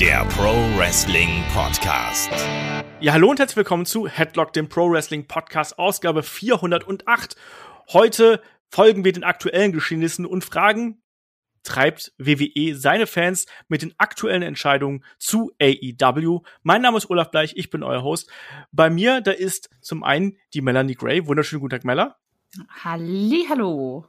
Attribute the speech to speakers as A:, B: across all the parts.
A: der Pro Wrestling Podcast.
B: Ja, hallo und herzlich willkommen zu Headlock, dem Pro Wrestling Podcast, Ausgabe 408. Heute folgen wir den aktuellen Geschehnissen und fragen, treibt WWE seine Fans mit den aktuellen Entscheidungen zu AEW. Mein Name ist Olaf Bleich, ich bin euer Host. Bei mir, da ist zum einen die Melanie Gray. Wunderschönen guten Tag, Mella.
C: Halli, hallo.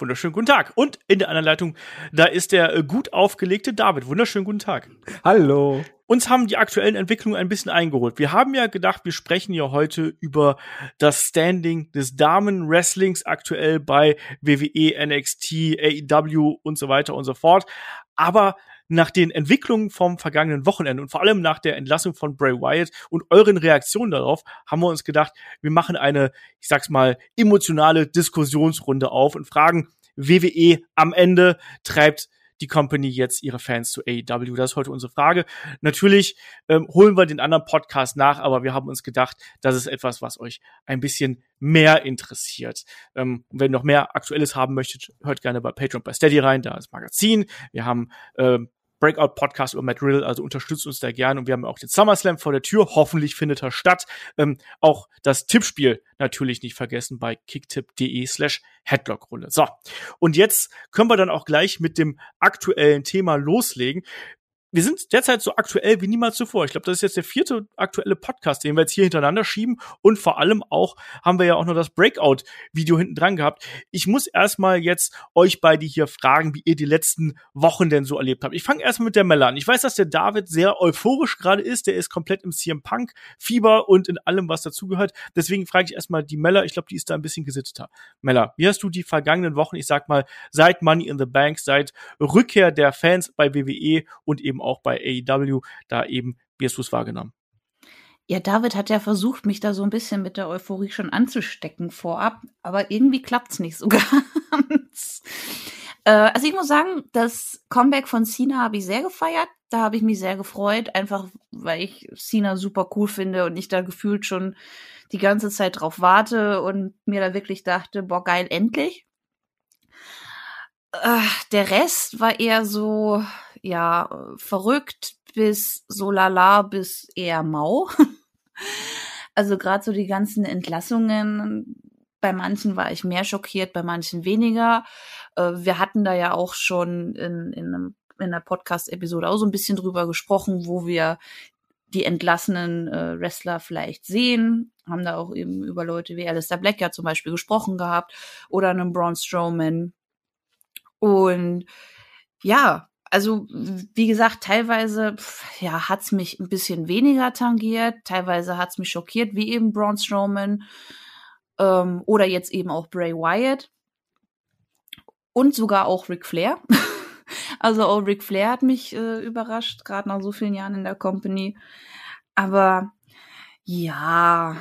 B: Wunderschönen guten Tag. Und in der anderen Leitung, da ist der äh, gut aufgelegte David. Wunderschönen guten Tag.
D: Hallo.
B: Uns haben die aktuellen Entwicklungen ein bisschen eingeholt. Wir haben ja gedacht, wir sprechen ja heute über das Standing des Damen-Wrestlings aktuell bei WWE, NXT, AEW und so weiter und so fort. Aber nach den Entwicklungen vom vergangenen Wochenende und vor allem nach der Entlassung von Bray Wyatt und euren Reaktionen darauf, haben wir uns gedacht, wir machen eine, ich sag's mal, emotionale Diskussionsrunde auf und fragen, WWE am Ende treibt die Company jetzt ihre Fans zu AEW? Das ist heute unsere Frage. Natürlich ähm, holen wir den anderen Podcast nach, aber wir haben uns gedacht, das ist etwas, was euch ein bisschen mehr interessiert. Ähm, wenn ihr noch mehr Aktuelles haben möchtet, hört gerne bei Patreon bei Steady rein, da ist Magazin. Wir haben ähm, Breakout-Podcast über Matt Riddle, also unterstützt uns da gerne. Und wir haben auch den SummerSlam vor der Tür. Hoffentlich findet er statt. Ähm, auch das Tippspiel natürlich nicht vergessen bei kicktip.de slash Headlock-Runde. So, und jetzt können wir dann auch gleich mit dem aktuellen Thema loslegen wir sind derzeit so aktuell wie niemals zuvor. Ich glaube, das ist jetzt der vierte aktuelle Podcast, den wir jetzt hier hintereinander schieben. Und vor allem auch haben wir ja auch noch das Breakout-Video hinten dran gehabt. Ich muss erstmal jetzt euch beide hier fragen, wie ihr die letzten Wochen denn so erlebt habt. Ich fange erstmal mit der Mella an. Ich weiß, dass der David sehr euphorisch gerade ist. Der ist komplett im CM Punk-Fieber und in allem, was dazugehört. Deswegen frage ich erstmal die Mella. Ich glaube, die ist da ein bisschen gesitteter. Mella, wie hast du die vergangenen Wochen, ich sag mal, seit Money in the Bank, seit Rückkehr der Fans bei WWE und eben eben auch bei AEW, da eben, wie hast du es wahrgenommen?
C: Ja, David hat ja versucht, mich da so ein bisschen mit der Euphorie schon anzustecken vorab, aber irgendwie klappt es nicht so ganz. Äh, also ich muss sagen, das Comeback von Cena habe ich sehr gefeiert. Da habe ich mich sehr gefreut, einfach weil ich Cena super cool finde und ich da gefühlt schon die ganze Zeit drauf warte und mir da wirklich dachte, boah, geil, endlich. Äh, der Rest war eher so, ja, verrückt bis so lala bis eher mau. also gerade so die ganzen Entlassungen, bei manchen war ich mehr schockiert, bei manchen weniger. Äh, wir hatten da ja auch schon in, in, einem, in der Podcast-Episode auch so ein bisschen drüber gesprochen, wo wir die entlassenen äh, Wrestler vielleicht sehen. Haben da auch eben über Leute wie Alistair Black ja zum Beispiel gesprochen gehabt oder einen Braun Strowman. Und ja, also wie gesagt, teilweise ja hat's mich ein bisschen weniger tangiert, teilweise hat's mich schockiert, wie eben Braun Strowman ähm, oder jetzt eben auch Bray Wyatt und sogar auch Ric Flair. also auch Ric Flair hat mich äh, überrascht, gerade nach so vielen Jahren in der Company. Aber ja,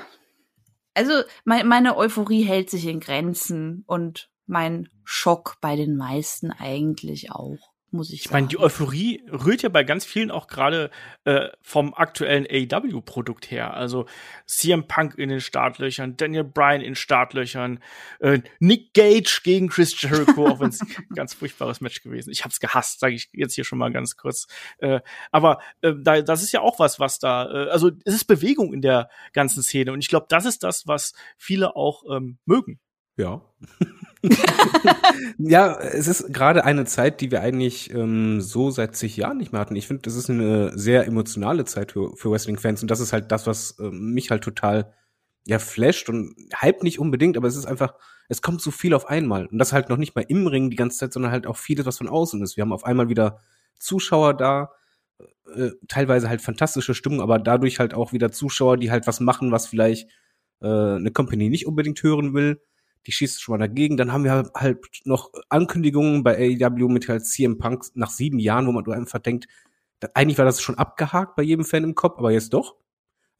C: also mein, meine Euphorie hält sich in Grenzen und mein Schock bei den meisten eigentlich auch muss ich,
B: ich meine, die Euphorie rührt ja bei ganz vielen auch gerade äh, vom aktuellen AEW-Produkt her. Also CM Punk in den Startlöchern, Daniel Bryan in Startlöchern, äh, Nick Gage gegen Chris Jericho, auch wenn es ein ganz furchtbares Match gewesen ist. Ich hab's gehasst, sage ich jetzt hier schon mal ganz kurz. Äh, aber äh, da, das ist ja auch was, was da, äh, also es ist Bewegung in der ganzen Szene. Und ich glaube, das ist das, was viele auch ähm, mögen.
D: Ja. ja, es ist gerade eine Zeit, die wir eigentlich ähm, so seit zig Jahren nicht mehr hatten. Ich finde, das ist eine sehr emotionale Zeit für, für Wrestling-Fans und das ist halt das, was äh, mich halt total ja flasht und hype nicht unbedingt, aber es ist einfach, es kommt so viel auf einmal und das halt noch nicht mal im Ring die ganze Zeit, sondern halt auch vieles, was von außen ist. Wir haben auf einmal wieder Zuschauer da, äh, teilweise halt fantastische Stimmung, aber dadurch halt auch wieder Zuschauer, die halt was machen, was vielleicht äh, eine Company nicht unbedingt hören will die schießt schon mal dagegen. Dann haben wir halt noch Ankündigungen bei AEW mit halt CM Punk nach sieben Jahren, wo man einfach denkt, eigentlich war das schon abgehakt bei jedem Fan im Kopf, aber jetzt doch.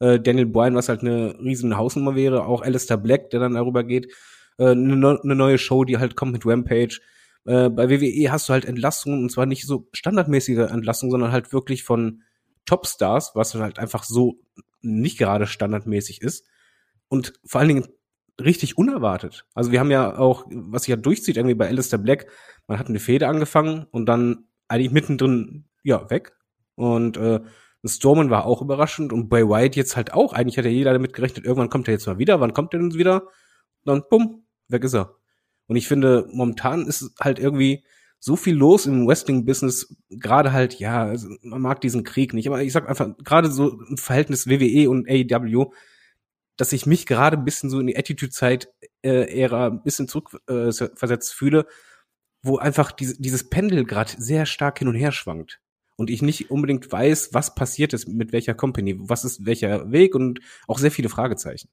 D: Äh, Daniel Bryan, was halt eine riesen Hausnummer wäre, auch Alistair Black, der dann darüber geht. Äh, eine, eine neue Show, die halt kommt mit Rampage. Äh, bei WWE hast du halt Entlassungen, und zwar nicht so standardmäßige Entlassungen, sondern halt wirklich von Topstars, was halt einfach so nicht gerade standardmäßig ist. Und vor allen Dingen richtig unerwartet. Also wir haben ja auch, was sich ja durchzieht, irgendwie bei Alistair Black, man hat eine Fehde angefangen und dann eigentlich mittendrin, ja, weg. Und äh, Storman war auch überraschend und Bray Wyatt jetzt halt auch. Eigentlich hat ja jeder damit gerechnet, irgendwann kommt er jetzt mal wieder. Wann kommt er denn wieder? Dann bumm, weg ist er. Und ich finde, momentan ist halt irgendwie so viel los im Wrestling-Business, gerade halt, ja, also man mag diesen Krieg nicht, aber ich sag einfach, gerade so im Verhältnis WWE und AEW, dass ich mich gerade ein bisschen so in die Attitude-Zeit äh, ein bisschen zurückversetzt äh, fühle, wo einfach diese, dieses Pendel gerade sehr stark hin und her schwankt und ich nicht unbedingt weiß, was passiert ist mit welcher Company, was ist welcher Weg und auch sehr viele Fragezeichen.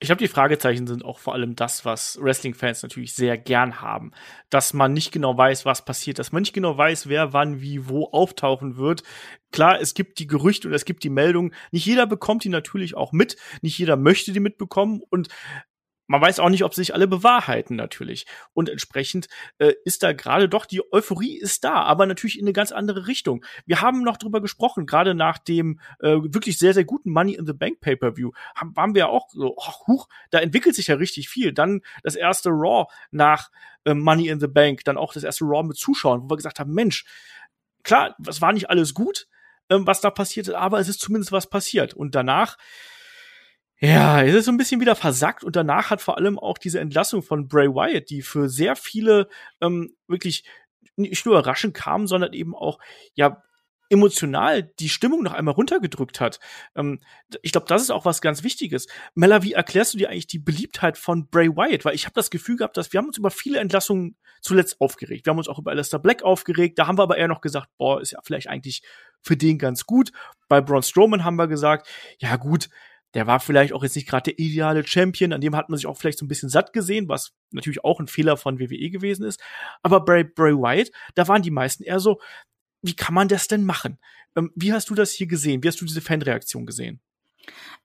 B: Ich glaube, die Fragezeichen sind auch vor allem das, was Wrestling-Fans natürlich sehr gern haben. Dass man nicht genau weiß, was passiert, dass man nicht genau weiß, wer wann, wie, wo auftauchen wird. Klar, es gibt die Gerüchte und es gibt die Meldungen. Nicht jeder bekommt die natürlich auch mit. Nicht jeder möchte die mitbekommen. Und man weiß auch nicht, ob sich alle bewahrheiten natürlich. Und entsprechend äh, ist da gerade doch, die Euphorie ist da, aber natürlich in eine ganz andere Richtung. Wir haben noch drüber gesprochen, gerade nach dem äh, wirklich sehr, sehr guten Money in the Bank Pay-Per-View, haben, waren wir auch so, ach, huch, da entwickelt sich ja richtig viel. Dann das erste Raw nach äh, Money in the Bank, dann auch das erste Raw mit Zuschauern, wo wir gesagt haben, Mensch, klar, das war nicht alles gut, ähm, was da passiert ist, aber es ist zumindest was passiert. Und danach ja, es ist so ein bisschen wieder versackt und danach hat vor allem auch diese Entlassung von Bray Wyatt, die für sehr viele ähm, wirklich nicht nur überraschend kam, sondern eben auch ja emotional die Stimmung noch einmal runtergedrückt hat. Ähm, ich glaube, das ist auch was ganz Wichtiges. Mella, wie erklärst du dir eigentlich die Beliebtheit von Bray Wyatt? Weil ich habe das Gefühl gehabt, dass wir haben uns über viele Entlassungen zuletzt aufgeregt. Wir haben uns auch über Alistair Black aufgeregt. Da haben wir aber eher noch gesagt, boah, ist ja vielleicht eigentlich für den ganz gut. Bei Braun Strowman haben wir gesagt, ja gut, der war vielleicht auch jetzt nicht gerade der ideale Champion, an dem hat man sich auch vielleicht so ein bisschen satt gesehen, was natürlich auch ein Fehler von WWE gewesen ist. Aber bei Bray Wyatt, da waren die meisten eher so, wie kann man das denn machen? Ähm, wie hast du das hier gesehen? Wie hast du diese Fanreaktion gesehen?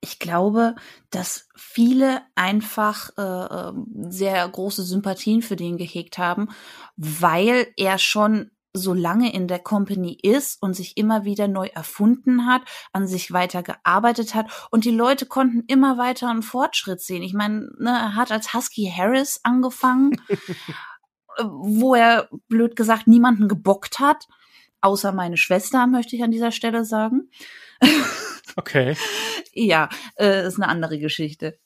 C: Ich glaube, dass viele einfach äh, ähm, sehr große Sympathien für den gehegt haben, weil er schon so lange in der Company ist und sich immer wieder neu erfunden hat, an sich weiter gearbeitet hat und die Leute konnten immer weiter einen Fortschritt sehen. Ich meine, ne, er hat als Husky Harris angefangen, wo er blöd gesagt niemanden gebockt hat, außer meine Schwester, möchte ich an dieser Stelle sagen.
B: Okay.
C: ja, äh, ist eine andere Geschichte.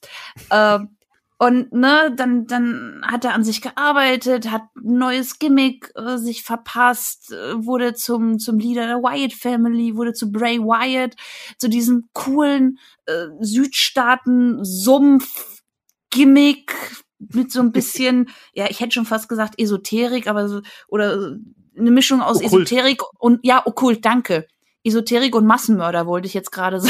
C: Ähm, und ne, dann, dann hat er an sich gearbeitet, hat ein neues Gimmick äh, sich verpasst, äh, wurde zum, zum Leader der Wyatt Family, wurde zu Bray Wyatt, zu diesem coolen äh, Südstaaten-Sumpf-Gimmick mit so ein bisschen, ja, ich hätte schon fast gesagt Esoterik, aber so, oder eine Mischung aus okkult. Esoterik und, ja, okkult, danke. Esoterik und Massenmörder wollte ich jetzt gerade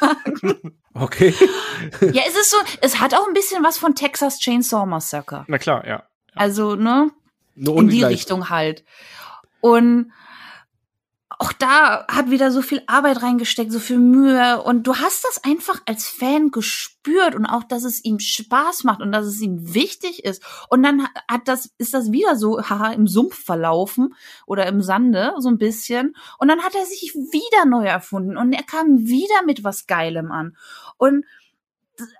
C: sagen.
D: Okay.
C: ja, es ist so, es hat auch ein bisschen was von Texas Chainsaw Massacre.
B: Na klar, ja. ja.
C: Also, ne? Nur in die Richtung halt. Und auch da hat wieder so viel Arbeit reingesteckt, so viel Mühe und du hast das einfach als Fan gespürt und auch, dass es ihm Spaß macht und dass es ihm wichtig ist. Und dann hat das, ist das wieder so, haha, im Sumpf verlaufen oder im Sande, so ein bisschen. Und dann hat er sich wieder neu erfunden und er kam wieder mit was Geilem an. Und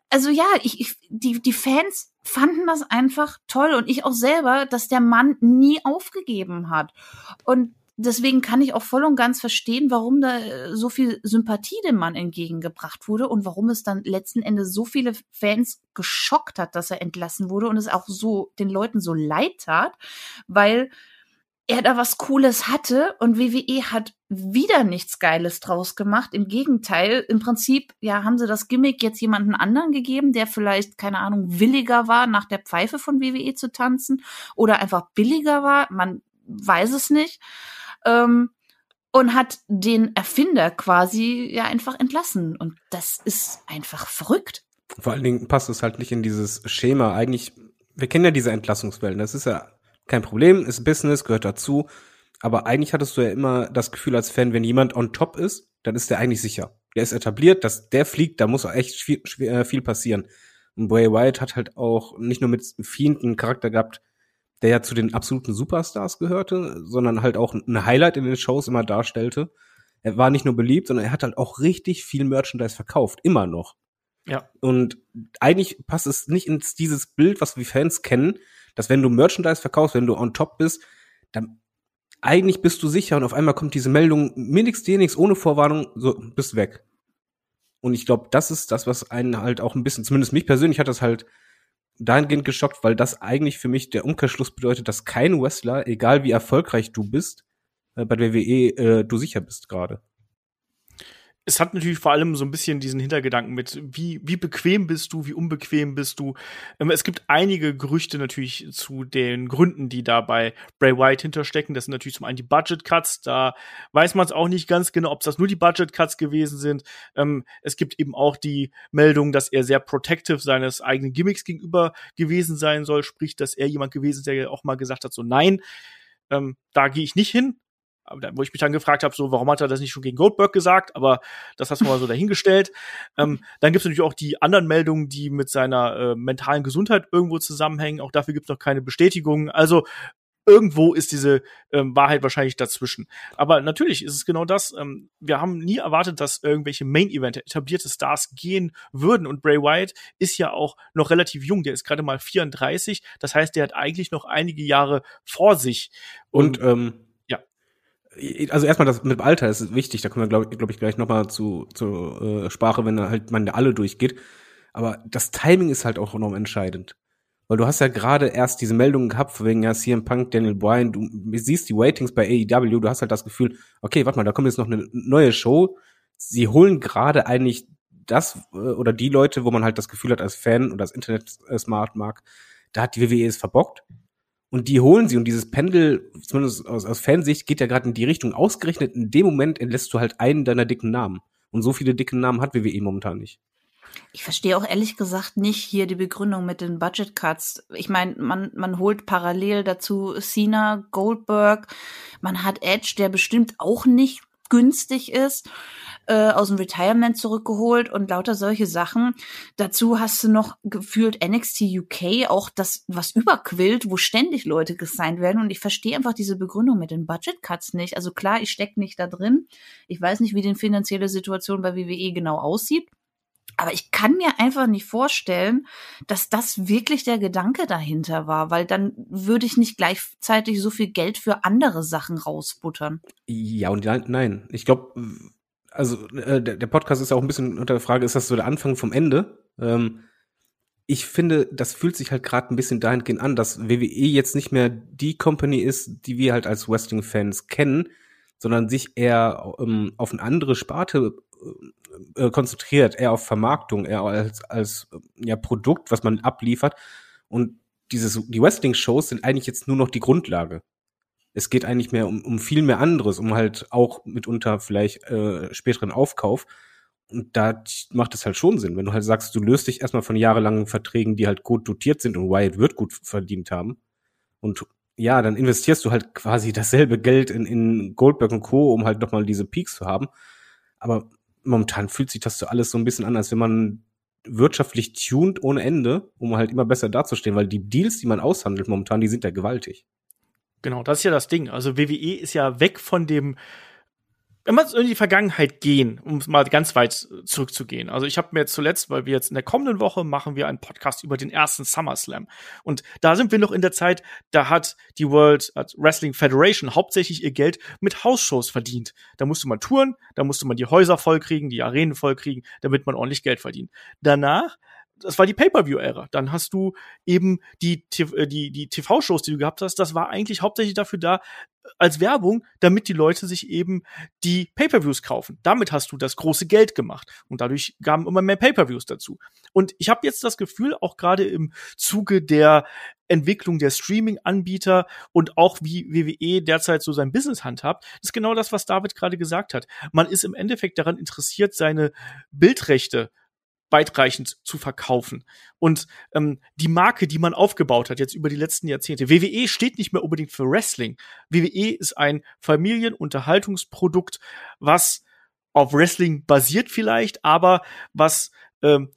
C: also ja, ich, ich die, die Fans fanden das einfach toll und ich auch selber, dass der Mann nie aufgegeben hat. Und deswegen kann ich auch voll und ganz verstehen, warum da äh, so viel Sympathie dem Mann entgegengebracht wurde und warum es dann letzten Endes so viele Fans geschockt hat, dass er entlassen wurde und es auch so den Leuten so leid tat, weil er da was Cooles hatte und WWE hat wieder nichts Geiles draus gemacht. Im Gegenteil, im Prinzip, ja, haben sie das Gimmick jetzt jemanden anderen gegeben, der vielleicht, keine Ahnung, williger war, nach der Pfeife von WWE zu tanzen oder einfach billiger war. Man weiß es nicht ähm, und hat den Erfinder quasi ja einfach entlassen. Und das ist einfach verrückt.
D: Vor allen Dingen passt es halt nicht in dieses Schema. Eigentlich, wir kennen ja diese Entlassungswellen. Das ist ja kein Problem, ist Business, gehört dazu. Aber eigentlich hattest du ja immer das Gefühl als Fan, wenn jemand on top ist, dann ist der eigentlich sicher. Der ist etabliert, dass der fliegt, da muss echt viel, äh, viel passieren. Und Bray Wyatt hat halt auch nicht nur mit Fiend einen Charakter gehabt, der ja zu den absoluten Superstars gehörte, sondern halt auch ein Highlight in den Shows immer darstellte. Er war nicht nur beliebt, sondern er hat halt auch richtig viel Merchandise verkauft, immer noch.
B: Ja.
D: Und eigentlich passt es nicht ins dieses Bild, was wir Fans kennen, dass wenn du Merchandise verkaufst, wenn du on top bist, dann eigentlich bist du sicher und auf einmal kommt diese Meldung, mir nix, dir nix, ohne Vorwarnung, so, bist weg. Und ich glaube, das ist das, was einen halt auch ein bisschen, zumindest mich persönlich hat das halt dahingehend geschockt, weil das eigentlich für mich der Umkehrschluss bedeutet, dass kein Wrestler, egal wie erfolgreich du bist, äh, bei der WWE äh, du sicher bist gerade
B: es hat natürlich vor allem so ein bisschen diesen Hintergedanken mit, wie, wie bequem bist du, wie unbequem bist du. Ähm, es gibt einige Gerüchte natürlich zu den Gründen, die da bei Bray Wyatt hinterstecken. Das sind natürlich zum einen die Budget Cuts. Da weiß man es auch nicht ganz genau, ob das nur die Budget Cuts gewesen sind. Ähm, es gibt eben auch die Meldung, dass er sehr protective seines eigenen Gimmicks gegenüber gewesen sein soll. Sprich, dass er jemand gewesen ist, der auch mal gesagt hat, so nein, ähm, da gehe ich nicht hin wo ich mich dann gefragt habe, so, warum hat er das nicht schon gegen Goldberg gesagt? Aber das hast du mal so dahingestellt. ähm, dann gibt es natürlich auch die anderen Meldungen, die mit seiner äh, mentalen Gesundheit irgendwo zusammenhängen. Auch dafür gibt es noch keine Bestätigung. Also irgendwo ist diese ähm, Wahrheit wahrscheinlich dazwischen. Aber natürlich ist es genau das. Ähm, wir haben nie erwartet, dass irgendwelche Main-Event etablierte Stars gehen würden. Und Bray Wyatt ist ja auch noch relativ jung. Der ist gerade mal 34. Das heißt, der hat eigentlich noch einige Jahre vor sich.
D: Und, Und ähm also erstmal das mit Alter ist wichtig, da kommen wir, glaube glaub ich, gleich nochmal zu, zu äh, Sprache, wenn halt man da alle durchgeht. Aber das Timing ist halt auch enorm entscheidend. Weil du hast ja gerade erst diese Meldungen gehabt, wegen ja CM Punk, Daniel Bryan, du siehst die Ratings bei AEW, du hast halt das Gefühl, okay, warte mal, da kommt jetzt noch eine neue Show. Sie holen gerade eigentlich das äh, oder die Leute, wo man halt das Gefühl hat als Fan oder als Internet-Smart mag, da hat die WWE es verbockt. Und die holen sie und dieses Pendel, zumindest aus, aus Fansicht, geht ja gerade in die Richtung. Ausgerechnet in dem Moment entlässt du halt einen deiner dicken Namen. Und so viele dicke Namen hat WWE momentan nicht.
C: Ich verstehe auch ehrlich gesagt nicht hier die Begründung mit den Budget Cuts. Ich meine, man, man holt parallel dazu Cena, Goldberg, man hat Edge, der bestimmt auch nicht günstig ist äh, aus dem Retirement zurückgeholt und lauter solche Sachen. Dazu hast du noch gefühlt NXT UK, auch das, was überquillt, wo ständig Leute gesigned werden. Und ich verstehe einfach diese Begründung mit den Budget Cuts nicht. Also klar, ich stecke nicht da drin. Ich weiß nicht, wie die finanzielle Situation bei WWE genau aussieht. Aber ich kann mir einfach nicht vorstellen, dass das wirklich der Gedanke dahinter war, weil dann würde ich nicht gleichzeitig so viel Geld für andere Sachen rausbuttern.
D: Ja und nein. Ich glaube, also äh, der, der Podcast ist ja auch ein bisschen unter der Frage, ist das so der Anfang vom Ende? Ähm, ich finde, das fühlt sich halt gerade ein bisschen dahingehend an, dass WWE jetzt nicht mehr die Company ist, die wir halt als Wrestling-Fans kennen, sondern sich eher ähm, auf eine andere Sparte äh, äh konzentriert, eher auf Vermarktung, eher als, als ja, Produkt, was man abliefert. Und dieses, die Wrestling-Shows sind eigentlich jetzt nur noch die Grundlage es geht eigentlich mehr um, um viel mehr anderes, um halt auch mitunter vielleicht äh, späteren Aufkauf. Und da macht es halt schon Sinn, wenn du halt sagst, du löst dich erstmal von jahrelangen Verträgen, die halt gut dotiert sind und Wyatt wird gut verdient haben. Und ja, dann investierst du halt quasi dasselbe Geld in, in Goldberg und Co., um halt nochmal diese Peaks zu haben. Aber momentan fühlt sich das so alles so ein bisschen an, als wenn man wirtschaftlich tuned ohne Ende, um halt immer besser dazustehen, weil die Deals, die man aushandelt momentan, die sind ja gewaltig.
B: Genau, das ist ja das Ding. Also WWE ist ja weg von dem wenn wir in die Vergangenheit gehen, um mal ganz weit zurückzugehen. Also ich habe mir jetzt zuletzt, weil wir jetzt in der kommenden Woche machen wir einen Podcast über den ersten SummerSlam. Und da sind wir noch in der Zeit, da hat die World Wrestling Federation hauptsächlich ihr Geld mit Hausshows verdient. Da musste man touren, da musste man die Häuser vollkriegen, die Arenen vollkriegen, damit man ordentlich Geld verdient. Danach das war die Pay-per-view-Ära. Dann hast du eben die, äh, die, die TV-Shows, die du gehabt hast, das war eigentlich hauptsächlich dafür da, äh, als Werbung, damit die Leute sich eben die Pay-per-views kaufen. Damit hast du das große Geld gemacht und dadurch gaben immer mehr Pay-per-views dazu. Und ich habe jetzt das Gefühl, auch gerade im Zuge der Entwicklung der Streaming-Anbieter und auch wie WWE derzeit so sein Business handhabt, ist genau das, was David gerade gesagt hat. Man ist im Endeffekt daran interessiert, seine Bildrechte weitreichend zu verkaufen. Und ähm, die Marke, die man aufgebaut hat jetzt über die letzten Jahrzehnte, WWE steht nicht mehr unbedingt für Wrestling. WWE ist ein Familienunterhaltungsprodukt, was auf Wrestling basiert vielleicht, aber was ähm,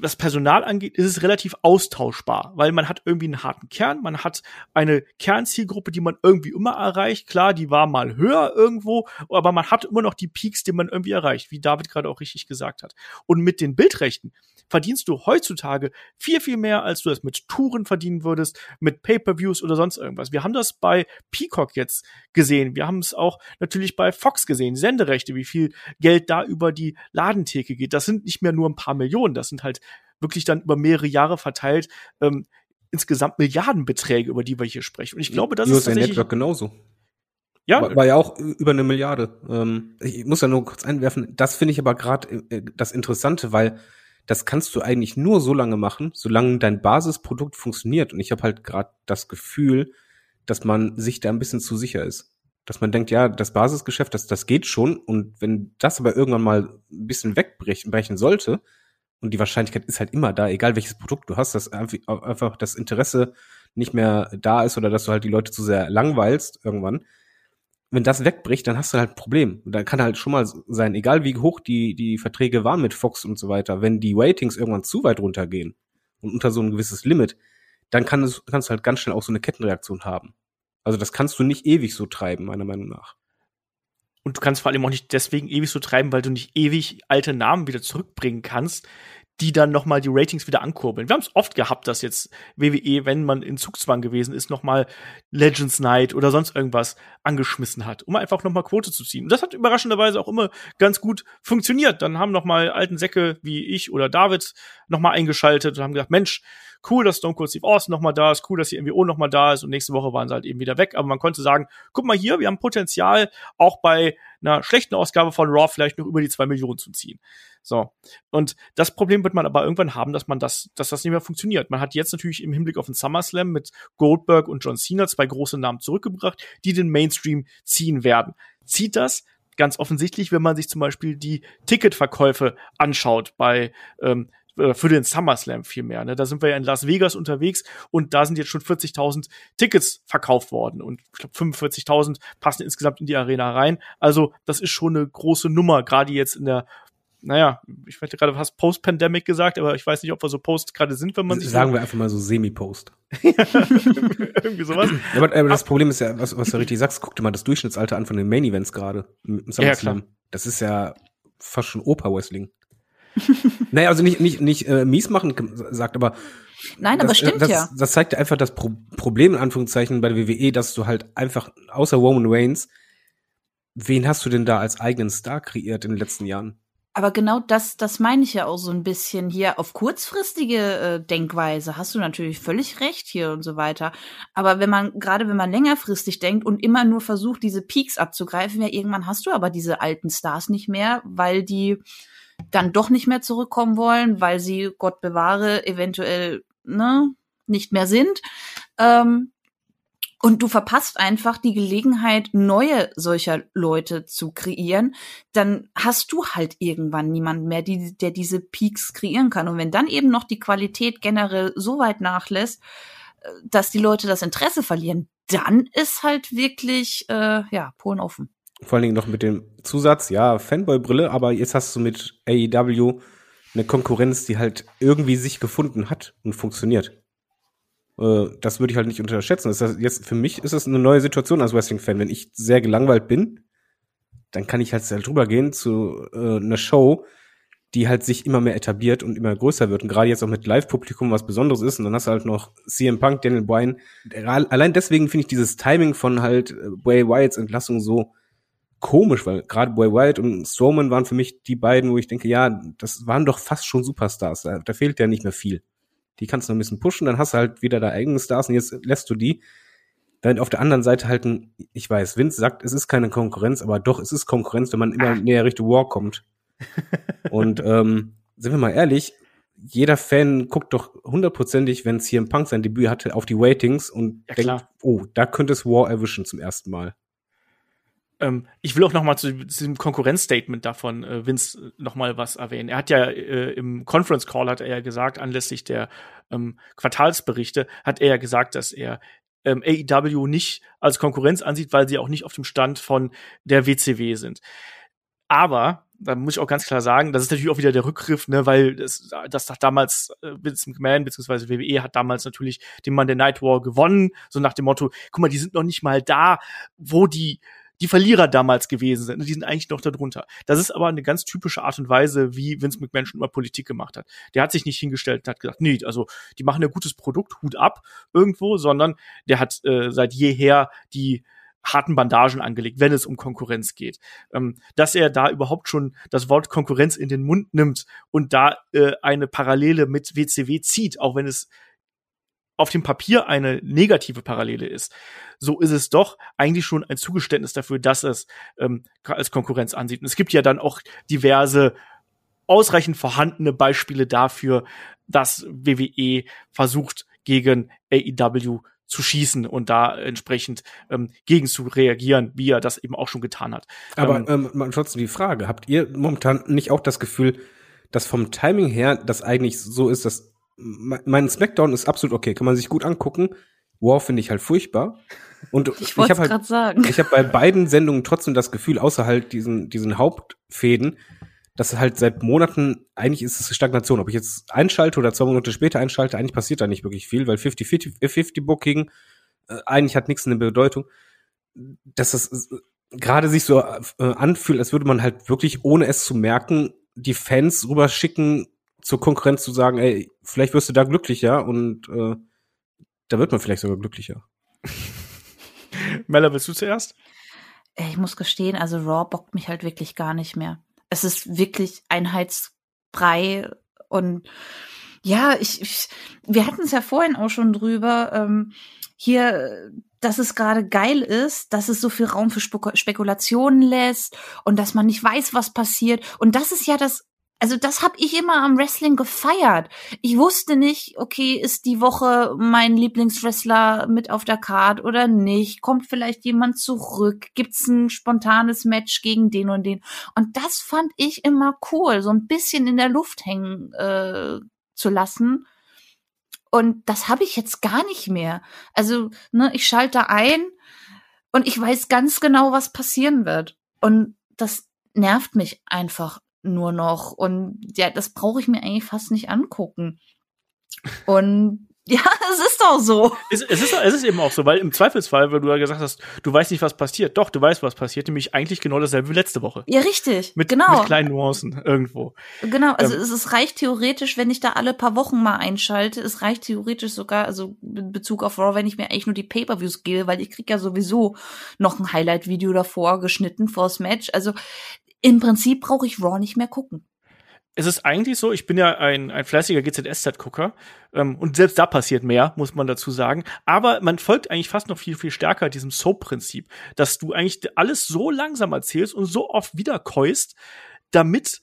B: was Personal angeht, ist es relativ austauschbar, weil man hat irgendwie einen harten Kern, man hat eine Kernzielgruppe, die man irgendwie immer erreicht. Klar, die war mal höher irgendwo, aber man hat immer noch die Peaks, die man irgendwie erreicht, wie David gerade auch richtig gesagt hat. Und mit den Bildrechten verdienst du heutzutage viel, viel mehr, als du das mit Touren verdienen würdest, mit Pay-per-Views oder sonst irgendwas. Wir haben das bei Peacock jetzt gesehen. Wir haben es auch natürlich bei Fox gesehen. Senderechte, wie viel Geld da über die Ladentheke geht. Das sind nicht mehr nur ein paar Millionen, das sind halt wirklich dann über mehrere Jahre verteilt ähm, insgesamt Milliardenbeträge, über die wir hier sprechen. Und ich glaube, das USA ist tatsächlich
D: Network genauso. Ja. War, war, ja auch über eine Milliarde. Ähm, ich muss da nur kurz einwerfen. Das finde ich aber gerade äh, das Interessante, weil das kannst du eigentlich nur so lange machen, solange dein Basisprodukt funktioniert. Und ich habe halt gerade das Gefühl, dass man sich da ein bisschen zu sicher ist. Dass man denkt, ja, das Basisgeschäft, das, das geht schon. Und wenn das aber irgendwann mal ein bisschen wegbrechen sollte, und die Wahrscheinlichkeit ist halt immer da, egal welches Produkt du hast, dass einfach das Interesse nicht mehr da ist oder dass du halt die Leute zu sehr langweilst irgendwann. Wenn das wegbricht, dann hast du halt ein Problem. Und dann kann halt schon mal sein, egal wie hoch die, die Verträge waren mit Fox und so weiter, wenn die Ratings irgendwann zu weit runtergehen und unter so ein gewisses Limit, dann kann es, kannst du halt ganz schnell auch so eine Kettenreaktion haben. Also das kannst du nicht ewig so treiben, meiner Meinung nach.
B: Und du kannst vor allem auch nicht deswegen ewig so treiben, weil du nicht ewig alte Namen wieder zurückbringen kannst, die dann noch mal die Ratings wieder ankurbeln. Wir haben es oft gehabt, dass jetzt WWE, wenn man in Zugzwang gewesen ist, noch mal Legends Night oder sonst irgendwas angeschmissen hat, um einfach noch mal Quote zu ziehen. Und das hat überraschenderweise auch immer ganz gut funktioniert. Dann haben noch mal alten Säcke wie ich oder David noch mal eingeschaltet und haben gesagt, Mensch, cool, dass Stone Cold Steve Austin nochmal da ist, cool, dass die NWO nochmal da ist und nächste Woche waren sie halt eben wieder weg. Aber man konnte sagen, guck mal hier, wir haben Potenzial, auch bei einer schlechten Ausgabe von Raw vielleicht noch über die zwei Millionen zu ziehen. So. Und das Problem wird man aber irgendwann haben, dass man das, dass das nicht mehr funktioniert. Man hat jetzt natürlich im Hinblick auf den SummerSlam mit Goldberg und John Cena zwei große Namen zurückgebracht, die den Mainstream ziehen werden. Zieht das? Ganz offensichtlich, wenn man sich zum Beispiel die Ticketverkäufe anschaut bei ähm, äh, für den SummerSlam vielmehr. Ne? Da sind wir ja in Las Vegas unterwegs und da sind jetzt schon 40.000 Tickets verkauft worden und ich glaube 45.000 passen insgesamt in die Arena rein. Also das ist schon eine große Nummer, gerade jetzt in der naja, ich hätte gerade fast Post-Pandemic gesagt, aber ich weiß nicht, ob wir so Post gerade sind, wenn man sich.
D: Sagen so wir einfach mal so Semi-Post. Irgendwie sowas. Ja, aber, aber, das Problem ist ja, was, was du richtig sagst, guck dir mal das Durchschnittsalter an von den Main Events gerade. Ja, klar. Das ist ja fast schon Oper-Wrestling. naja, also nicht, nicht, nicht äh, mies machen sagt, aber
C: Nein, das, aber stimmt
D: das,
C: ja.
D: Das zeigt einfach das Pro Problem in Anführungszeichen bei der WWE, dass du halt einfach außer Roman Reigns, wen hast du denn da als eigenen Star kreiert in den letzten Jahren?
C: Aber genau das, das meine ich ja auch so ein bisschen hier auf kurzfristige äh, Denkweise hast du natürlich völlig recht hier und so weiter. Aber wenn man, gerade wenn man längerfristig denkt und immer nur versucht, diese Peaks abzugreifen, ja, irgendwann hast du aber diese alten Stars nicht mehr, weil die dann doch nicht mehr zurückkommen wollen, weil sie, Gott bewahre, eventuell ne, nicht mehr sind. Ähm, und du verpasst einfach die Gelegenheit, neue solcher Leute zu kreieren, dann hast du halt irgendwann niemanden mehr, die, der diese Peaks kreieren kann. Und wenn dann eben noch die Qualität generell so weit nachlässt, äh, dass die Leute das Interesse verlieren, dann ist halt wirklich, äh, ja, Polen offen.
D: Vor allen Dingen noch mit dem Zusatz, ja, Fanboy-Brille, aber jetzt hast du mit AEW eine Konkurrenz, die halt irgendwie sich gefunden hat und funktioniert. Äh, das würde ich halt nicht unterschätzen. Das heißt, jetzt für mich ist es eine neue Situation als Wrestling-Fan. Wenn ich sehr gelangweilt bin, dann kann ich halt sehr drüber gehen zu äh, einer Show, die halt sich immer mehr etabliert und immer größer wird. Und gerade jetzt auch mit Live-Publikum was Besonderes ist. Und dann hast du halt noch CM Punk, Daniel Bryan. Allein deswegen finde ich dieses Timing von halt äh, Bray Wyatts Entlassung so komisch, weil gerade Bray Wyatt und Strowman waren für mich die beiden, wo ich denke, ja, das waren doch fast schon Superstars. Da, da fehlt ja nicht mehr viel. Die kannst du noch ein bisschen pushen, dann hast du halt wieder deine eigenen Stars und jetzt lässt du die. Während auf der anderen Seite halt ein, ich weiß, Vince sagt, es ist keine Konkurrenz, aber doch, es ist Konkurrenz, wenn man immer näher Richtung War kommt. und ähm, sind wir mal ehrlich, jeder Fan guckt doch hundertprozentig, wenn es hier im Punk sein Debüt hatte, auf die Ratings und ja, denkt, klar. oh, da könnte es War erwischen zum ersten Mal.
B: Ähm, ich will auch noch mal zu, diesem Konkurrenzstatement davon äh, Vince noch mal was erwähnen. Er hat ja äh, im Conference Call hat er ja gesagt, anlässlich der ähm, Quartalsberichte, hat er ja gesagt, dass er ähm, AEW nicht als Konkurrenz ansieht, weil sie auch nicht auf dem Stand von der WCW sind. Aber da muss ich auch ganz klar sagen, das ist natürlich auch wieder der Rückgriff, ne, weil das, das hat damals äh, Vince McMahon bzw. WWE hat damals natürlich den Mann der Night War gewonnen, so nach dem Motto, guck mal, die sind noch nicht mal da, wo die die Verlierer damals gewesen sind. Die sind eigentlich noch darunter. Das ist aber eine ganz typische Art und Weise, wie Vince McMahon immer Politik gemacht hat. Der hat sich nicht hingestellt und hat gesagt, nee, also die machen ein gutes Produkt, Hut ab irgendwo, sondern der hat äh, seit jeher die harten Bandagen angelegt, wenn es um Konkurrenz geht. Ähm, dass er da überhaupt schon das Wort Konkurrenz in den Mund nimmt und da äh, eine Parallele mit WCW zieht, auch wenn es auf dem Papier eine negative Parallele ist, so ist es doch eigentlich schon ein Zugeständnis dafür, dass es ähm, als Konkurrenz ansieht. Und es gibt ja dann auch diverse ausreichend vorhandene Beispiele dafür, dass WWE versucht, gegen AEW zu schießen und da entsprechend ähm, gegen zu reagieren, wie er das eben auch schon getan hat.
D: Aber ähm, ähm, trotzdem die Frage, habt ihr momentan nicht auch das Gefühl, dass vom Timing her das eigentlich so ist, dass mein Smackdown ist absolut okay, kann man sich gut angucken. Wow, finde ich halt furchtbar. Und
C: ich, ich habe halt, sagen.
D: ich habe bei beiden Sendungen trotzdem das Gefühl, außer halt diesen diesen Hauptfäden, dass halt seit Monaten, eigentlich ist es Stagnation. Ob ich jetzt einschalte oder zwei Monate später einschalte, eigentlich passiert da nicht wirklich viel, weil 50-50 Booking äh, eigentlich hat nichts in der Bedeutung. Dass das äh, gerade sich so äh, anfühlt, als würde man halt wirklich, ohne es zu merken, die Fans rüberschicken, zur Konkurrenz zu sagen, ey, vielleicht wirst du da glücklicher und äh, da wird man vielleicht sogar glücklicher.
B: Mella, willst du zuerst?
C: Ich muss gestehen, also Raw bockt mich halt wirklich gar nicht mehr es ist wirklich einheitsbrei und ja, ich, ich wir hatten es ja vorhin auch schon drüber. Ähm, hier, dass es gerade geil ist, dass es so viel Raum für Spekulationen lässt und dass man nicht weiß, was passiert. Und das ist ja das also das habe ich immer am Wrestling gefeiert. Ich wusste nicht, okay, ist die Woche mein Lieblingswrestler mit auf der Card oder nicht? Kommt vielleicht jemand zurück? Gibt's ein spontanes Match gegen den und den? Und das fand ich immer cool, so ein bisschen in der Luft hängen äh, zu lassen. Und das habe ich jetzt gar nicht mehr. Also, ne, ich schalte ein und ich weiß ganz genau, was passieren wird. Und das nervt mich einfach nur noch. Und ja, das brauche ich mir eigentlich fast nicht angucken. Und ja, es ist doch so.
B: Es, es, ist, es ist eben auch so, weil im Zweifelsfall, weil du ja gesagt hast, du weißt nicht, was passiert. Doch, du weißt, was passiert, nämlich eigentlich genau dasselbe wie letzte Woche.
C: Ja, richtig.
B: Mit,
C: genau.
B: mit kleinen Nuancen irgendwo.
C: Genau, also ähm. es, es reicht theoretisch, wenn ich da alle paar Wochen mal einschalte, es reicht theoretisch sogar, also in Bezug auf Raw, wenn ich mir eigentlich nur die Pay-Per-Views gebe, weil ich krieg ja sowieso noch ein Highlight-Video davor geschnitten vors Match. Also im Prinzip brauche ich Raw nicht mehr gucken.
B: Es ist eigentlich so, ich bin ja ein, ein fleißiger GZSZ-Gucker ähm, und selbst da passiert mehr, muss man dazu sagen. Aber man folgt eigentlich fast noch viel, viel stärker diesem Soap-Prinzip, dass du eigentlich alles so langsam erzählst und so oft wiederkäust, damit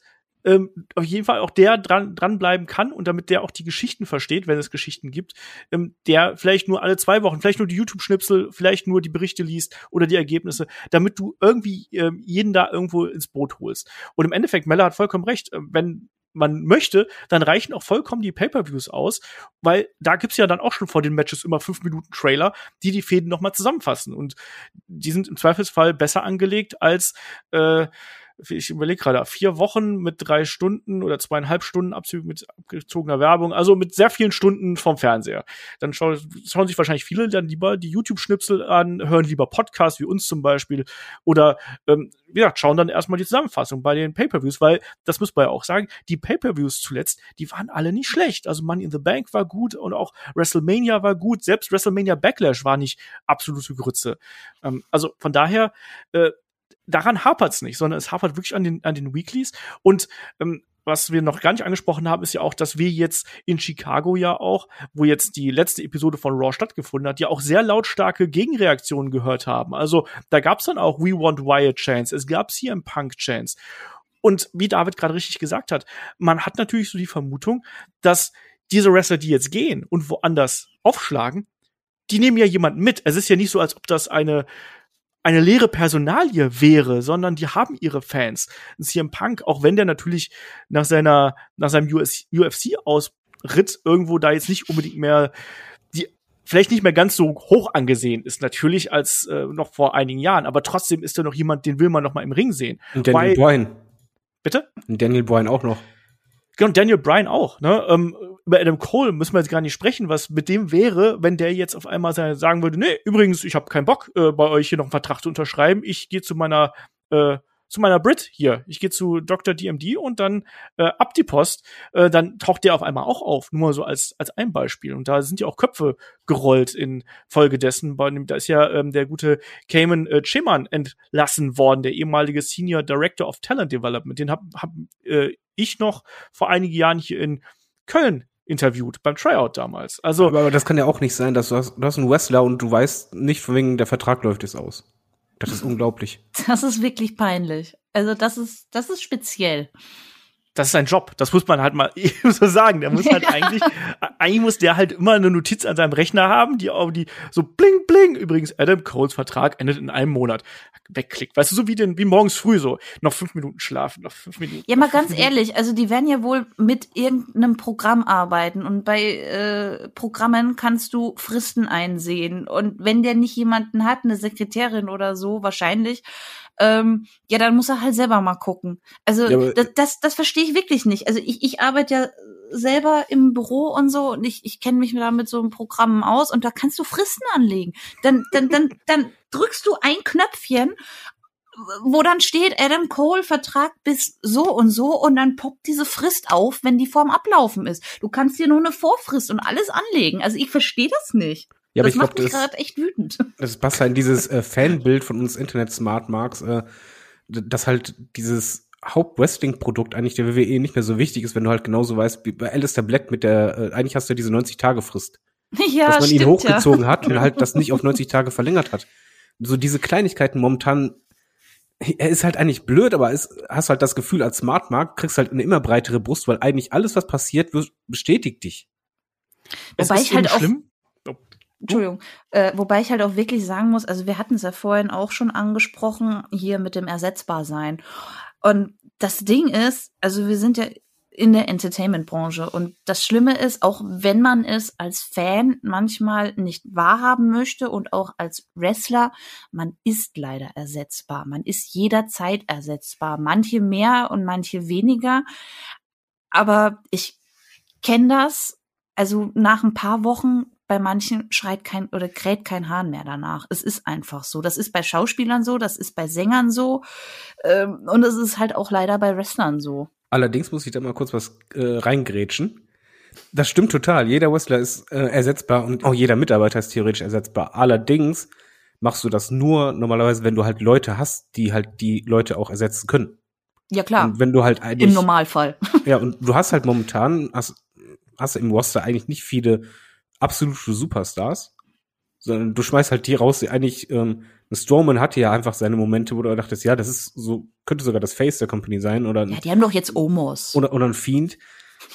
B: ähm, auf jeden Fall auch der dran dranbleiben kann und damit der auch die Geschichten versteht, wenn es Geschichten gibt, ähm, der vielleicht nur alle zwei Wochen, vielleicht nur die YouTube-Schnipsel, vielleicht nur die Berichte liest oder die Ergebnisse, damit du irgendwie ähm, jeden da irgendwo ins Boot holst. Und im Endeffekt, Mella hat vollkommen recht, äh, wenn man möchte, dann reichen auch vollkommen die Pay-per-Views aus, weil da gibt's ja dann auch schon vor den Matches immer fünf Minuten Trailer, die die Fäden noch mal zusammenfassen und die sind im Zweifelsfall besser angelegt als äh, ich überlege gerade, vier Wochen mit drei Stunden oder zweieinhalb Stunden Abzüge mit abgezogener Werbung, also mit sehr vielen Stunden vom Fernseher. Dann schauen, schauen sich wahrscheinlich viele dann lieber die YouTube-Schnipsel an, hören lieber Podcasts wie uns zum Beispiel oder ähm, wie gesagt, schauen dann erstmal die Zusammenfassung bei den Pay-Per-Views, weil, das muss man ja auch sagen, die Pay-Per-Views zuletzt, die waren alle nicht schlecht. Also Money in the Bank war gut und auch WrestleMania war gut, selbst WrestleMania Backlash war nicht absolute Grütze. Ähm, also von daher, äh, daran hapert's nicht, sondern es hapert wirklich an den, an den Weeklies. Und ähm, was wir noch gar nicht angesprochen haben, ist ja auch, dass wir jetzt in Chicago ja auch, wo jetzt die letzte Episode von Raw stattgefunden hat, ja auch sehr lautstarke Gegenreaktionen gehört haben. Also da gab's dann auch We Want Wyatt Chance, es gab CM Punk Chance. Und wie David gerade richtig gesagt hat, man hat natürlich so die Vermutung, dass diese Wrestler, die jetzt gehen und woanders aufschlagen, die nehmen ja jemanden mit. Es ist ja nicht so, als ob das eine eine leere Personalie wäre, sondern die haben ihre Fans. Ein CM Punk, auch wenn der natürlich nach seiner, nach seinem UFC-Ausritt irgendwo da jetzt nicht unbedingt mehr die vielleicht nicht mehr ganz so hoch angesehen ist, natürlich als äh, noch vor einigen Jahren, aber trotzdem ist er noch jemand, den will man noch mal im Ring sehen.
D: Und Daniel Bryan.
B: Bitte?
D: Und Daniel Bryan auch noch.
B: Genau, Daniel Bryan auch. Ne? Ähm, über Adam Cole müssen wir jetzt gar nicht sprechen, was mit dem wäre, wenn der jetzt auf einmal sagen würde, nee, übrigens, ich habe keinen Bock, äh, bei euch hier noch einen Vertrag zu unterschreiben. Ich gehe zu meiner äh, zu meiner Brit hier. Ich gehe zu Dr. DMD und dann äh, ab die Post. Äh, dann taucht der auf einmal auch auf, nur so als als ein Beispiel. Und da sind ja auch Köpfe gerollt in Folge dessen. Da ist ja ähm, der gute Cayman äh, Cheman entlassen worden, der ehemalige Senior Director of Talent Development. Den hab, hab äh, ich noch vor einigen Jahren hier in Köln interviewt beim Tryout damals. Also
D: aber, aber das kann ja auch nicht sein, dass du hast, du hast einen Wrestler und du weißt nicht, von wegen der Vertrag läuft jetzt aus. Das ist unglaublich.
C: Das ist wirklich peinlich. Also das ist, das ist speziell.
B: Das ist sein Job. Das muss man halt mal so sagen. Der muss halt ja. eigentlich, eigentlich muss der halt immer eine Notiz an seinem Rechner haben, die auch die so bling bling. Übrigens, Adam Coles Vertrag endet in einem Monat. Wegklickt. Weißt du, so wie den, wie morgens früh so. Noch fünf Minuten schlafen, noch fünf Minuten.
C: Ja, mal ganz Minuten. ehrlich. Also die werden ja wohl mit irgendeinem Programm arbeiten und bei äh, Programmen kannst du Fristen einsehen. Und wenn der nicht jemanden hat, eine Sekretärin oder so, wahrscheinlich, ähm, ja, dann muss er halt selber mal gucken. Also ja, das, das, das verstehe ich wirklich nicht. Also ich, ich arbeite ja selber im Büro und so und ich, ich kenne mich da mit so einem Programm aus und da kannst du Fristen anlegen. Dann, dann, dann, dann drückst du ein Knöpfchen wo dann steht Adam Cole Vertrag bis so und so und dann poppt diese Frist auf, wenn die vorm Ablaufen ist. Du kannst dir nur eine Vorfrist und alles anlegen. Also ich verstehe das nicht.
D: Ja,
C: das
D: aber
C: ich macht mich gerade echt wütend.
D: Das passt halt in dieses äh, Fanbild von uns Internet Smart Marks, äh, dass halt dieses Haupt-Wrestling-Produkt eigentlich der WWE nicht mehr so wichtig ist, wenn du halt genauso weißt, wie bei Alistair Black mit der, äh, eigentlich hast du ja diese 90-Tage-Frist.
C: Ja,
D: dass man
C: stimmt,
D: ihn hochgezogen ja. hat und halt das nicht auf 90 Tage verlängert hat. So diese Kleinigkeiten momentan, er ist halt eigentlich blöd, aber ist, hast halt das Gefühl, als Smart Mark kriegst halt eine immer breitere Brust, weil eigentlich alles, was passiert, bestätigt dich.
C: Wobei ich halt auch, schlimm. Entschuldigung. Äh, wobei ich halt auch wirklich sagen muss, also wir hatten es ja vorhin auch schon angesprochen, hier mit dem Ersetzbarsein. Und das Ding ist, also wir sind ja in der Entertainment-Branche. Und das Schlimme ist, auch wenn man es als Fan manchmal nicht wahrhaben möchte und auch als Wrestler, man ist leider ersetzbar. Man ist jederzeit ersetzbar. Manche mehr und manche weniger. Aber ich kenne das. Also nach ein paar Wochen bei manchen schreit kein oder kräht kein Hahn mehr danach. Es ist einfach so. Das ist bei Schauspielern so, das ist bei Sängern so ähm, und es ist halt auch leider bei Wrestlern so.
D: Allerdings muss ich da mal kurz was äh, reingrätschen. Das stimmt total. Jeder Wrestler ist äh, ersetzbar und auch jeder Mitarbeiter ist theoretisch ersetzbar. Allerdings machst du das nur normalerweise, wenn du halt Leute hast, die halt die Leute auch ersetzen können.
C: Ja klar.
D: Und wenn du halt eigentlich
C: im Normalfall.
D: Ja und du hast halt momentan hast hast im Roster eigentlich nicht viele absolute Superstars, sondern du schmeißt halt die raus, die eigentlich, ähm, Strowman hatte ja einfach seine Momente, wo du dachtest, ja, das ist so, könnte sogar das Face der Company sein oder
C: Ja, die haben doch jetzt Omos.
D: Oder, oder ein Fiend.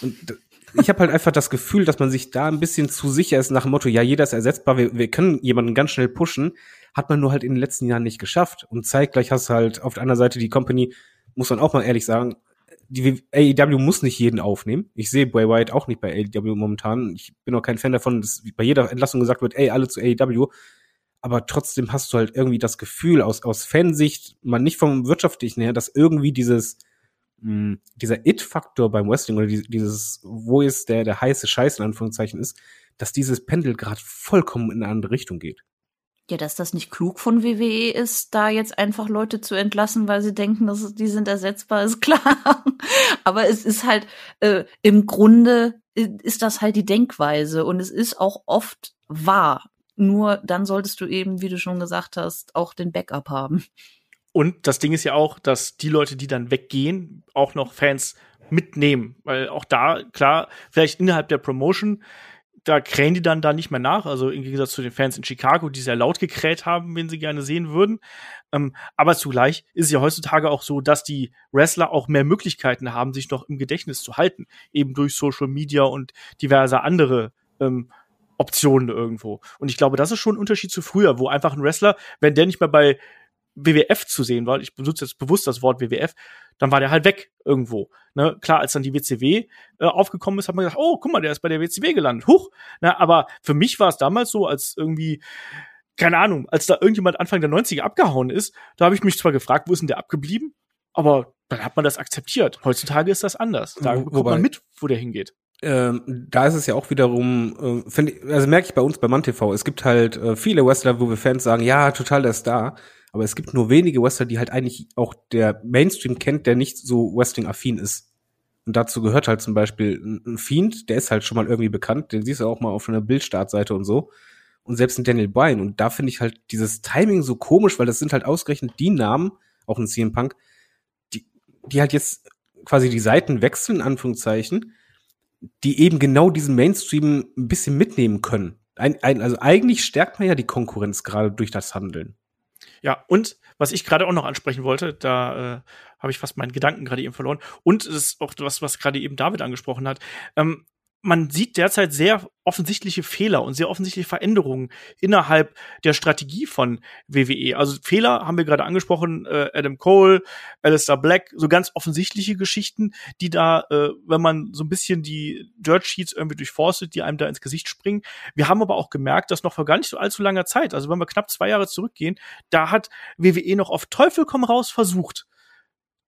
D: Und ich habe halt einfach das Gefühl, dass man sich da ein bisschen zu sicher ist nach dem Motto, ja, jeder ist ersetzbar, wir, wir können jemanden ganz schnell pushen, hat man nur halt in den letzten Jahren nicht geschafft. Und zeitgleich hast du halt auf der anderen Seite die Company, muss man auch mal ehrlich sagen, die AEW muss nicht jeden aufnehmen. Ich sehe Bray Wyatt auch nicht bei AEW momentan. Ich bin auch kein Fan davon, dass bei jeder Entlassung gesagt wird, ey, alle zu AEW. Aber trotzdem hast du halt irgendwie das Gefühl aus, aus Fansicht, man nicht vom wirtschaftlichen her, dass irgendwie dieses, mh, hm, dieser It-Faktor beim Wrestling oder dieses, wo ist der, der heiße Scheiß in Anführungszeichen ist, dass dieses Pendel gerade vollkommen in eine andere Richtung geht.
C: Ja, dass das nicht klug von WWE ist, da jetzt einfach Leute zu entlassen, weil sie denken, dass die sind ersetzbar, ist klar. Aber es ist halt äh, im Grunde ist das halt die Denkweise und es ist auch oft wahr. Nur dann solltest du eben, wie du schon gesagt hast, auch den Backup haben.
B: Und das Ding ist ja auch, dass die Leute, die dann weggehen, auch noch Fans mitnehmen, weil auch da klar, vielleicht innerhalb der Promotion da krähen die dann da nicht mehr nach. Also im Gegensatz zu den Fans in Chicago, die sehr laut gekräht haben, wenn sie gerne sehen würden. Ähm, aber zugleich ist es ja heutzutage auch so, dass die Wrestler auch mehr Möglichkeiten haben, sich noch im Gedächtnis zu halten. Eben durch Social Media und diverse andere ähm, Optionen irgendwo. Und ich glaube, das ist schon ein Unterschied zu früher, wo einfach ein Wrestler, wenn der nicht mehr bei WWF zu sehen war, ich benutze jetzt bewusst das Wort WWF, dann war der halt weg irgendwo. Ne? Klar, als dann die WCW äh, aufgekommen ist, hat man gesagt, oh, guck mal, der ist bei der WCW gelandet. Huch. Na, aber für mich war es damals so, als irgendwie keine Ahnung, als da irgendjemand Anfang der 90er abgehauen ist, da habe ich mich zwar gefragt, wo ist denn der abgeblieben? Aber dann hat man das akzeptiert. Heutzutage ist das anders. Da
D: wobei-
B: man mit, wo der hingeht.
D: Ähm, da ist es ja auch wiederum, äh, find ich, also merke ich bei uns bei MannTV, es gibt halt äh, viele Wrestler, wo wir Fans sagen, ja, total der Star, aber es gibt nur wenige Wrestler, die halt eigentlich auch der Mainstream kennt, der nicht so Wrestling-affin ist. Und dazu gehört halt zum Beispiel ein Fiend, der ist halt schon mal irgendwie bekannt, den siehst du auch mal auf einer Bildstartseite und so. Und selbst ein Daniel Bryan. Und da finde ich halt dieses Timing so komisch, weil das sind halt ausgerechnet die Namen, auch ein CM Punk, die, die halt jetzt quasi die Seiten wechseln, in Anführungszeichen, die eben genau diesen Mainstream ein bisschen mitnehmen können. Ein, ein, also eigentlich stärkt man ja die Konkurrenz gerade durch das Handeln.
B: Ja, und was ich gerade auch noch ansprechen wollte, da äh, habe ich fast meinen Gedanken gerade eben verloren. Und es ist auch was, was gerade eben David angesprochen hat. Ähm, man sieht derzeit sehr offensichtliche Fehler und sehr offensichtliche Veränderungen innerhalb der Strategie von WWE. Also Fehler haben wir gerade angesprochen, äh, Adam Cole, Alistair Black, so ganz offensichtliche Geschichten, die da, äh, wenn man so ein bisschen die Dirt Sheets irgendwie durchforstet, die einem da ins Gesicht springen. Wir haben aber auch gemerkt, dass noch vor gar nicht so allzu langer Zeit, also wenn wir knapp zwei Jahre zurückgehen, da hat WWE noch auf Teufel komm raus versucht,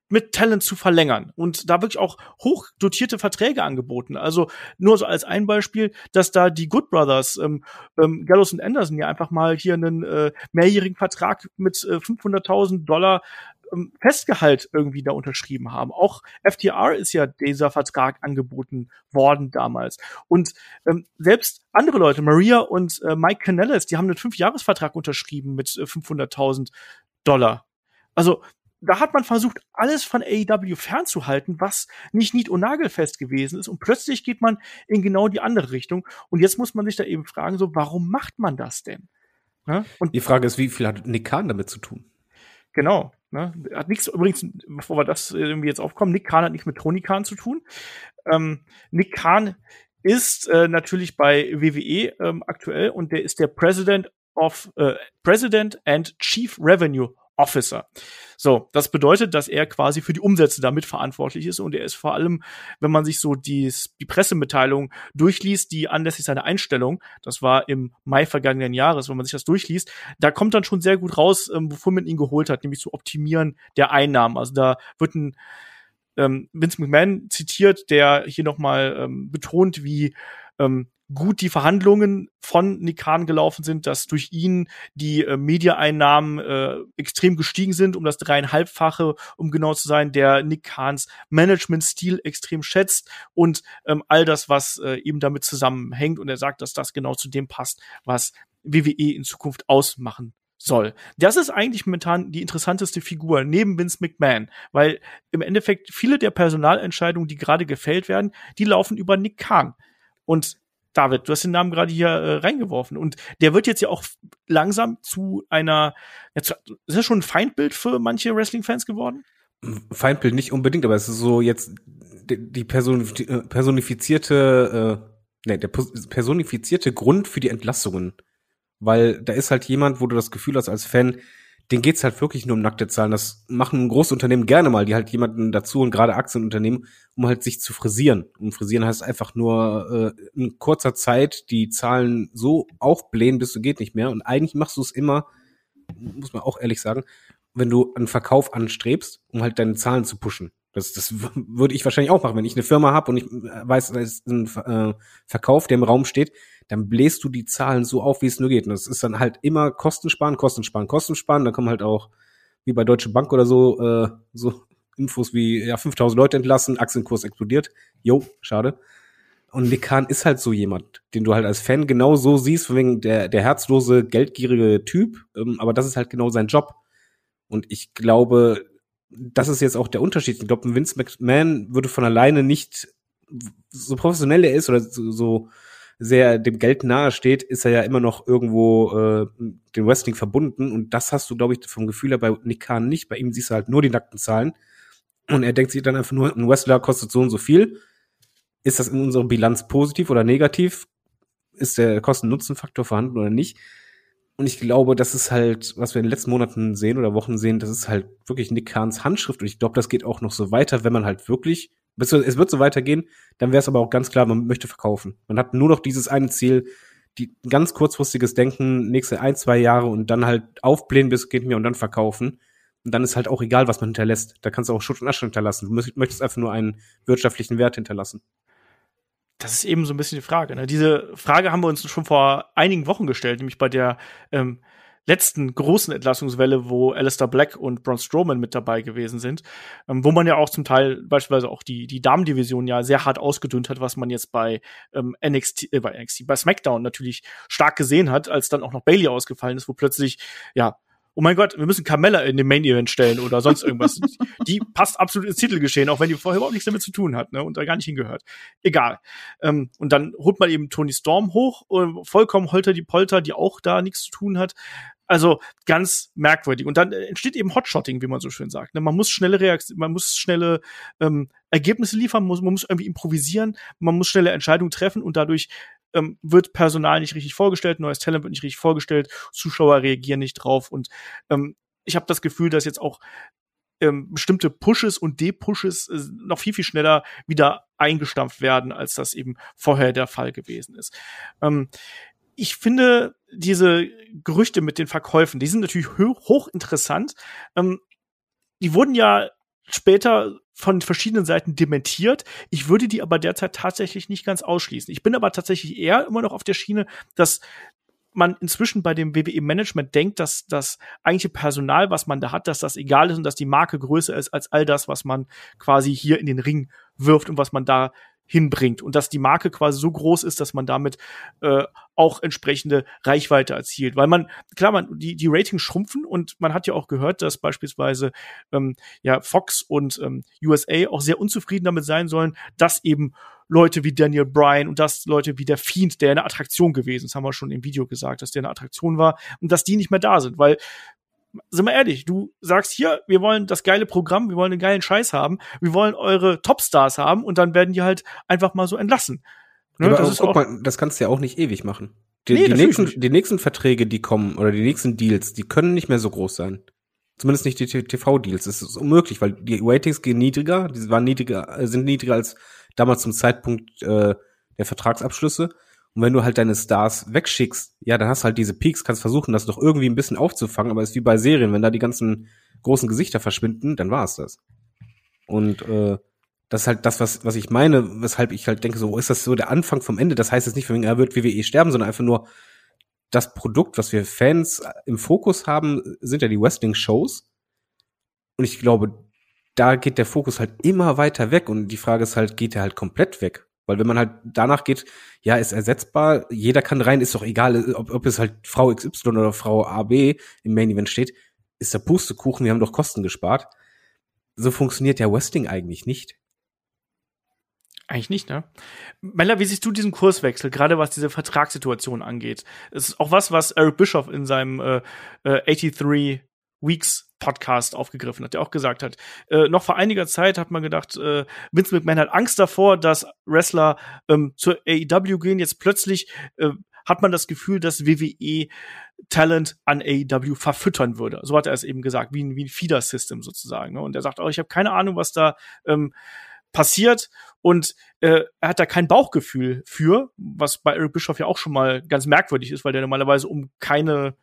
B: mit Talent zu verlängern und da wirklich auch hoch dotierte Verträge angeboten. Also nur so als ein Beispiel, dass da die Good Brothers, ähm, ähm, Gallows und Anderson ja einfach mal hier einen äh, mehrjährigen Vertrag mit äh, 500.000 Dollar ähm, Festgehalt irgendwie da unterschrieben haben. Auch FTR ist ja dieser Vertrag angeboten worden damals. Und ähm, selbst andere Leute, Maria und äh, Mike Canellis, die haben einen Fünfjahresvertrag unterschrieben mit äh, 500.000 Dollar. Also da hat man versucht, alles von AEW fernzuhalten, was nicht nied- und nagelfest gewesen ist. Und plötzlich geht man in genau die andere Richtung. Und jetzt muss man sich da eben fragen, so, warum macht man das denn? Ne? Und
D: Die Frage ist, wie viel hat Nick Khan damit zu tun?
B: Genau. Ne? Hat nichts, übrigens, bevor wir das irgendwie jetzt aufkommen, Nick Khan hat nichts mit Tony Khan zu tun. Ähm, Nick Khan ist äh, natürlich bei WWE ähm, aktuell und der ist der President of äh, President and Chief Revenue Officer. So, das bedeutet, dass er quasi für die Umsätze damit verantwortlich ist und er ist vor allem, wenn man sich so die, die Pressemitteilung durchliest, die anlässlich seiner Einstellung, das war im Mai vergangenen Jahres, wenn man sich das durchliest, da kommt dann schon sehr gut raus, ähm, wofür man ihn geholt hat, nämlich zu optimieren der Einnahmen. Also da wird ein ähm, Vince McMahon zitiert, der hier nochmal ähm, betont, wie ähm, gut die Verhandlungen von Nick Khan gelaufen sind, dass durch ihn die äh, Mediaeinnahmen äh, extrem gestiegen sind, um das dreieinhalbfache, um genau zu sein, der Nick Khans Management-Stil extrem schätzt und ähm, all das, was äh, eben damit zusammenhängt. Und er sagt, dass das genau zu dem passt, was WWE in Zukunft ausmachen soll. Das ist eigentlich momentan die interessanteste Figur neben Vince McMahon, weil im Endeffekt viele der Personalentscheidungen, die gerade gefällt werden, die laufen über Nick Khan. Und David, du hast den Namen gerade hier äh, reingeworfen und der wird jetzt ja auch langsam zu einer, ja, zu, ist das schon ein Feindbild für manche Wrestling-Fans geworden?
D: Feindbild nicht unbedingt, aber es ist so jetzt die, die personif- äh, personifizierte, äh, nee, der pers- personifizierte Grund für die Entlassungen. Weil da ist halt jemand, wo du das Gefühl hast als Fan, den geht's halt wirklich nur um nackte Zahlen. Das machen Großunternehmen gerne mal, die halt jemanden dazu und gerade Aktienunternehmen, um halt sich zu frisieren. Und frisieren heißt einfach nur äh, in kurzer Zeit die Zahlen so aufblähen, bis du geht nicht mehr. Und eigentlich machst du es immer, muss man auch ehrlich sagen, wenn du einen Verkauf anstrebst, um halt deine Zahlen zu pushen. Das, das würde ich wahrscheinlich auch machen. Wenn ich eine Firma habe und ich äh, weiß, da ist ein äh, Verkauf, der im Raum steht, dann bläst du die Zahlen so auf, wie es nur geht. Und das ist dann halt immer Kosten sparen, Kosten sparen, Kosten sparen. Da kommen halt auch, wie bei Deutsche Bank oder so, äh, so Infos wie, ja, 5000 Leute entlassen, Aktienkurs explodiert. Jo, schade. Und Nick ist halt so jemand, den du halt als Fan genau so siehst, von wegen der, der herzlose, geldgierige Typ. Ähm, aber das ist halt genau sein Job. Und ich glaube, das ist jetzt auch der Unterschied. Ich glaube, Vince McMahon würde von alleine nicht, so professionell er ist oder so, so sehr dem Geld nahe steht, ist er ja immer noch irgendwo äh, dem Wrestling verbunden. Und das hast du, glaube ich, vom Gefühl her bei Nick Khan nicht. Bei ihm siehst du halt nur die nackten Zahlen. Und er denkt sich dann einfach nur, ein Wrestler kostet so und so viel. Ist das in unserer Bilanz positiv oder negativ? Ist der Kosten-Nutzen-Faktor vorhanden oder nicht? Und ich glaube, das ist halt, was wir in den letzten Monaten sehen oder Wochen sehen, das ist halt wirklich Nick Kahns Handschrift. Und ich glaube, das geht auch noch so weiter, wenn man halt wirklich, es wird so weitergehen, dann wäre es aber auch ganz klar, man möchte verkaufen. Man hat nur noch dieses eine Ziel, die ganz kurzfristiges Denken, nächste ein, zwei Jahre und dann halt aufblähen, bis es geht mir und dann verkaufen. Und dann ist halt auch egal, was man hinterlässt. Da kannst du auch Schutt und Asche hinterlassen. Du möchtest einfach nur einen wirtschaftlichen Wert hinterlassen.
B: Das ist eben so ein bisschen die Frage. Ne? Diese Frage haben wir uns schon vor einigen Wochen gestellt, nämlich bei der ähm, letzten großen Entlassungswelle, wo Alistair Black und Braun Strowman mit dabei gewesen sind, ähm, wo man ja auch zum Teil beispielsweise auch die, die Damendivision ja sehr hart ausgedünnt hat, was man jetzt bei ähm, NXT, äh, bei NXT, bei SmackDown natürlich stark gesehen hat, als dann auch noch Bailey ausgefallen ist, wo plötzlich, ja, oh mein Gott, wir müssen Carmella in den Main Event stellen oder sonst irgendwas. die passt absolut ins Titelgeschehen, auch wenn die vorher überhaupt nichts damit zu tun hat, ne, und da gar nicht hingehört. Egal. Ähm, und dann holt man eben Tony Storm hoch, äh, vollkommen holter die Polter, die auch da nichts zu tun hat. Also ganz merkwürdig. Und dann entsteht eben Hotshotting, wie man so schön sagt. Ne? Man muss schnelle Reaktion, man muss schnelle ähm, Ergebnisse liefern, muss, man muss irgendwie improvisieren, man muss schnelle Entscheidungen treffen und dadurch ähm, wird Personal nicht richtig vorgestellt, neues Talent wird nicht richtig vorgestellt, Zuschauer reagieren nicht drauf und ähm, ich habe das Gefühl, dass jetzt auch ähm, bestimmte Pushes und Depushes äh, noch viel, viel schneller wieder eingestampft werden, als das eben vorher der Fall gewesen ist. Ähm, ich finde diese Gerüchte mit den Verkäufen, die sind natürlich hochinteressant. Ähm, die wurden ja später von verschiedenen Seiten dementiert. Ich würde die aber derzeit tatsächlich nicht ganz ausschließen. Ich bin aber tatsächlich eher immer noch auf der Schiene, dass man inzwischen bei dem WWE-Management denkt, dass das eigentliche Personal, was man da hat, dass das egal ist und dass die Marke größer ist als all das, was man quasi hier in den Ring wirft und was man da hinbringt und dass die Marke quasi so groß ist, dass man damit äh, auch entsprechende Reichweite erzielt. Weil man, klar, man, die, die Ratings schrumpfen und man hat ja auch gehört, dass beispielsweise ähm, ja, Fox und ähm, USA auch sehr unzufrieden damit sein sollen, dass eben Leute wie Daniel Bryan und dass Leute wie der Fiend, der eine Attraktion gewesen ist, haben wir schon im Video gesagt, dass der eine Attraktion war und dass die nicht mehr da sind, weil sind wir ehrlich, du sagst hier, wir wollen das geile Programm, wir wollen den geilen Scheiß haben, wir wollen eure Topstars haben und dann werden die halt einfach mal so entlassen.
D: Ne? Aber das, ist auch, mal, das kannst du ja auch nicht ewig machen. Die, nee, die, nächsten, die nächsten Verträge, die kommen, oder die nächsten Deals, die können nicht mehr so groß sein. Zumindest nicht die TV-Deals. Das ist unmöglich, weil die Ratings gehen niedriger, die waren niedriger, äh, sind niedriger als damals zum Zeitpunkt äh, der Vertragsabschlüsse. Und wenn du halt deine Stars wegschickst, ja, dann hast du halt diese Peaks, kannst versuchen, das noch irgendwie ein bisschen aufzufangen, aber es ist wie bei Serien, wenn da die ganzen großen Gesichter verschwinden, dann war es das. Und äh, das ist halt das, was, was ich meine, weshalb ich halt denke, so ist das so der Anfang vom Ende. Das heißt jetzt nicht, er wird WWE sterben, sondern einfach nur das Produkt, was wir Fans im Fokus haben, sind ja die Wrestling-Shows. Und ich glaube, da geht der Fokus halt immer weiter weg. Und die Frage ist halt, geht er halt komplett weg? Weil wenn man halt danach geht, ja, ist ersetzbar, jeder kann rein, ist doch egal, ob, ob es halt Frau XY oder Frau AB im Main Event steht, ist der Pustekuchen, wir haben doch Kosten gespart. So funktioniert ja Wrestling eigentlich nicht.
B: Eigentlich nicht, ne? Mella, wie siehst du diesen Kurswechsel, gerade was diese Vertragssituation angeht? Es ist auch was, was Eric Bischoff in seinem äh, äh, 83 Weeks Podcast aufgegriffen hat, der auch gesagt hat, äh, noch vor einiger Zeit hat man gedacht, äh, Vince McMahon hat Angst davor, dass Wrestler ähm, zur AEW gehen. Jetzt plötzlich äh, hat man das Gefühl, dass WWE Talent an AEW verfüttern würde. So hat er es eben gesagt, wie ein, wie ein Feeder-System sozusagen. Ne? Und er sagt auch, ich habe keine Ahnung, was da ähm, passiert und äh, er hat da kein Bauchgefühl für, was bei Eric Bischoff ja auch schon mal ganz merkwürdig ist, weil der normalerweise um keine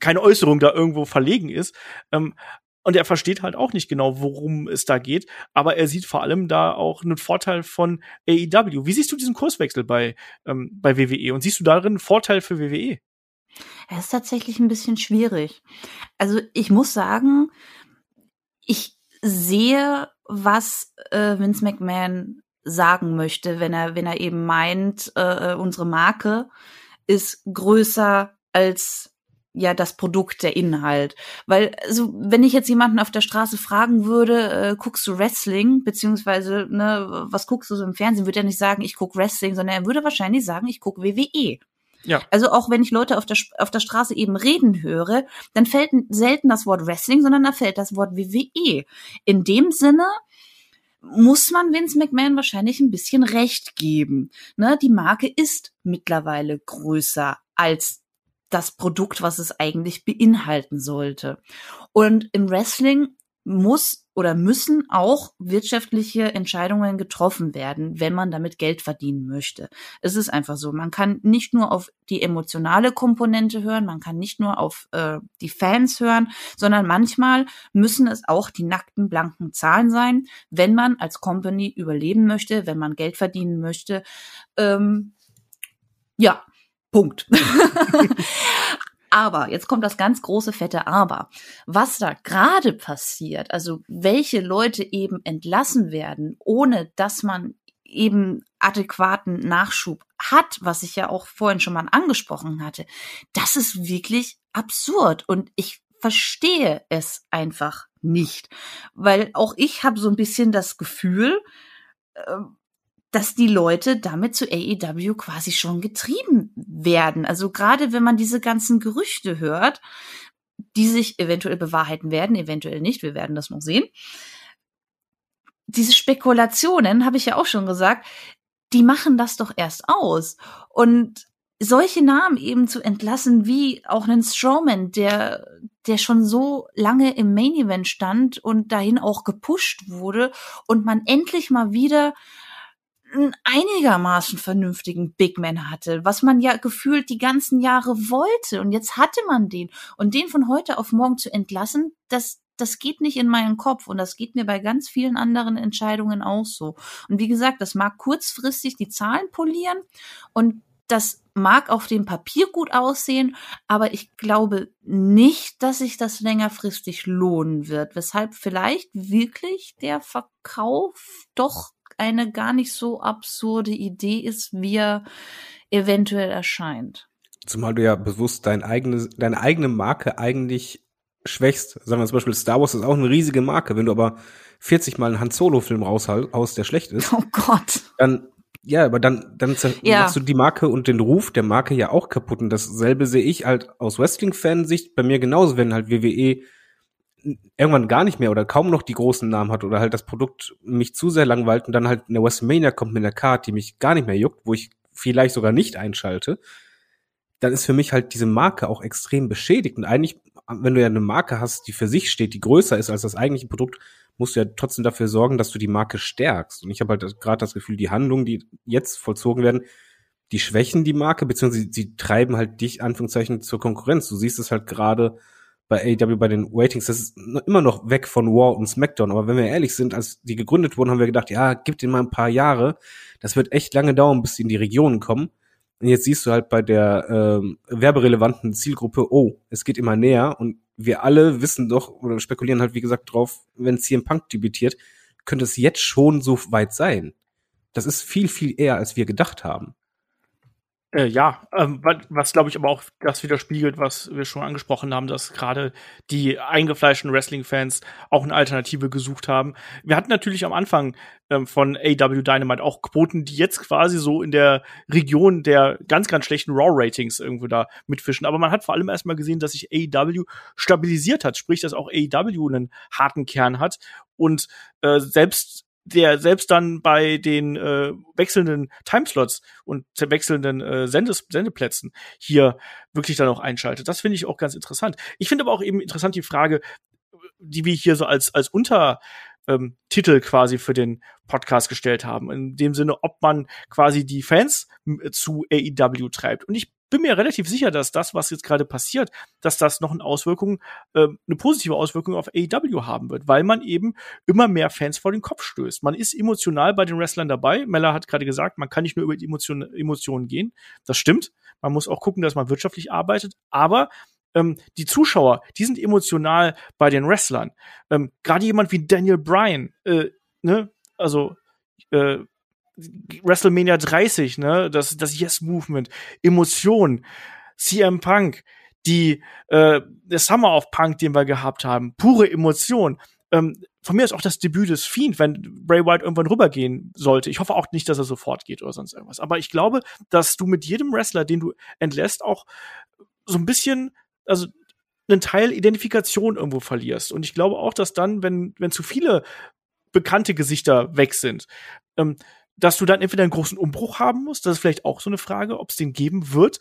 B: keine Äußerung da irgendwo verlegen ist. Ähm, und er versteht halt auch nicht genau, worum es da geht, aber er sieht vor allem da auch einen Vorteil von AEW. Wie siehst du diesen Kurswechsel bei, ähm, bei WWE und siehst du darin einen Vorteil für WWE?
C: Es ist tatsächlich ein bisschen schwierig. Also ich muss sagen, ich sehe, was äh, Vince McMahon sagen möchte, wenn er, wenn er eben meint, äh, äh unsere Marke ist größer als ja das Produkt, der Inhalt. Weil, also, wenn ich jetzt jemanden auf der Straße fragen würde, äh, guckst du Wrestling, beziehungsweise, ne, was guckst du so im Fernsehen, würde er nicht sagen, ich guck Wrestling, sondern er würde wahrscheinlich sagen, ich guck WWE. Ja. Also auch wenn ich Leute auf der, auf der Straße eben reden höre, dann fällt selten das Wort Wrestling, sondern da fällt das Wort WWE. In dem Sinne, muss man Vince McMahon wahrscheinlich ein bisschen recht geben. Ne, die Marke ist mittlerweile größer als das Produkt, was es eigentlich beinhalten sollte. Und im Wrestling muss oder müssen auch wirtschaftliche Entscheidungen getroffen werden, wenn man damit Geld verdienen möchte. Es ist einfach so. Man kann nicht nur auf die emotionale Komponente hören, man kann nicht nur auf äh, die Fans hören, sondern manchmal müssen es auch die nackten, blanken Zahlen sein, wenn man als Company überleben möchte, wenn man Geld verdienen möchte. Ähm, ja, Punkt. Aber, jetzt kommt das ganz große fette Aber. Was da gerade passiert, also welche Leute eben entlassen werden, ohne dass man eben adäquaten Nachschub hat, was ich ja auch vorhin schon mal angesprochen hatte, das ist wirklich absurd und ich verstehe es einfach nicht, weil auch ich habe so ein bisschen das Gefühl, äh, dass die Leute damit zu AEW quasi schon getrieben werden. Also gerade wenn man diese ganzen Gerüchte hört, die sich eventuell bewahrheiten werden, eventuell nicht, wir werden das noch sehen. Diese Spekulationen, habe ich ja auch schon gesagt, die machen das doch erst aus. Und solche Namen eben zu entlassen, wie auch einen Strowman, der, der schon so lange im Main Event stand und dahin auch gepusht wurde und man endlich mal wieder einen einigermaßen vernünftigen Big Man hatte, was man ja gefühlt die ganzen Jahre wollte. Und jetzt hatte man den. Und den von heute auf morgen zu entlassen, das, das geht nicht in meinen Kopf. Und das geht mir bei ganz vielen anderen Entscheidungen auch so. Und wie gesagt, das mag kurzfristig die Zahlen polieren und das mag auf dem Papier gut aussehen, aber ich glaube nicht, dass sich das längerfristig lohnen wird, weshalb vielleicht wirklich der Verkauf doch eine gar nicht so absurde Idee ist, wie er eventuell erscheint.
D: Zumal du ja bewusst dein eigene, deine eigene Marke eigentlich schwächst. Sagen wir zum Beispiel, Star Wars ist auch eine riesige Marke. Wenn du aber 40 Mal einen Han Solo-Film raushaust, der schlecht ist,
C: oh Gott.
D: dann ja, aber dann, dann ja. machst du die Marke und den Ruf der Marke ja auch kaputt. Und dasselbe sehe ich halt aus Wrestling-Fansicht bei mir genauso, wenn halt WWE irgendwann gar nicht mehr oder kaum noch die großen Namen hat oder halt das Produkt mich zu sehr langweilt und dann halt eine WrestleMania kommt mit einer Card, die mich gar nicht mehr juckt, wo ich vielleicht sogar nicht einschalte, dann ist für mich halt diese Marke auch extrem beschädigt. Und eigentlich, wenn du ja eine Marke hast, die für sich steht, die größer ist als das eigentliche Produkt, musst du ja trotzdem dafür sorgen, dass du die Marke stärkst. Und ich habe halt gerade das Gefühl, die Handlungen, die jetzt vollzogen werden, die schwächen die Marke, beziehungsweise sie treiben halt dich, Anführungszeichen, zur Konkurrenz. Du siehst es halt gerade bei AEW bei den Ratings, das ist immer noch weg von War und SmackDown. Aber wenn wir ehrlich sind, als die gegründet wurden, haben wir gedacht, ja, gib denen mal ein paar Jahre. Das wird echt lange dauern, bis sie in die Regionen kommen. Und jetzt siehst du halt bei der ähm, werberelevanten Zielgruppe, oh, es geht immer näher und wir alle wissen doch oder spekulieren halt, wie gesagt, drauf, wenn CM Punk debütiert, könnte es jetzt schon so weit sein. Das ist viel, viel eher, als wir gedacht haben.
B: Äh, ja, ähm, was, glaube ich aber auch das widerspiegelt, was wir schon angesprochen haben, dass gerade die eingefleischten Wrestling-Fans auch eine Alternative gesucht haben. Wir hatten natürlich am Anfang ähm, von AW Dynamite auch Quoten, die jetzt quasi so in der Region der ganz, ganz schlechten Raw-Ratings irgendwo da mitfischen. Aber man hat vor allem erstmal gesehen, dass sich AW stabilisiert hat, sprich, dass auch AW einen harten Kern hat und äh, selbst der selbst dann bei den äh, wechselnden Timeslots und wechselnden äh, Sendes Sendeplätzen hier wirklich dann auch einschaltet. Das finde ich auch ganz interessant. Ich finde aber auch eben interessant die Frage, die wir hier so als als Unter ähm, quasi für den Podcast gestellt haben. In dem Sinne, ob man quasi die Fans zu AEW treibt. Und ich bin mir relativ sicher, dass das, was jetzt gerade passiert, dass das noch eine Auswirkung, äh, eine positive Auswirkung auf AEW haben wird, weil man eben immer mehr Fans vor den Kopf stößt. Man ist emotional bei den Wrestlern dabei. Mella hat gerade gesagt, man kann nicht nur über die Emotion, Emotionen gehen. Das stimmt. Man muss auch gucken, dass man wirtschaftlich arbeitet. Aber ähm, die Zuschauer, die sind emotional bei den Wrestlern. Ähm, Gerade jemand wie Daniel Bryan, äh, ne, also äh, WrestleMania 30, ne, das, das Yes-Movement, Emotion, CM Punk, die, äh, der Summer of Punk, den wir gehabt haben, pure Emotion. Ähm, von mir ist auch das Debüt des Fiend, wenn Bray Wyatt irgendwann rübergehen sollte. Ich hoffe auch nicht, dass er sofort geht oder sonst irgendwas. Aber ich glaube, dass du mit jedem Wrestler, den du entlässt, auch so ein bisschen, also einen Teil Identifikation irgendwo verlierst. Und ich glaube auch, dass dann, wenn, wenn zu viele bekannte Gesichter weg sind, ähm, dass du dann entweder einen großen Umbruch haben musst, das ist vielleicht auch so eine Frage, ob es den geben wird.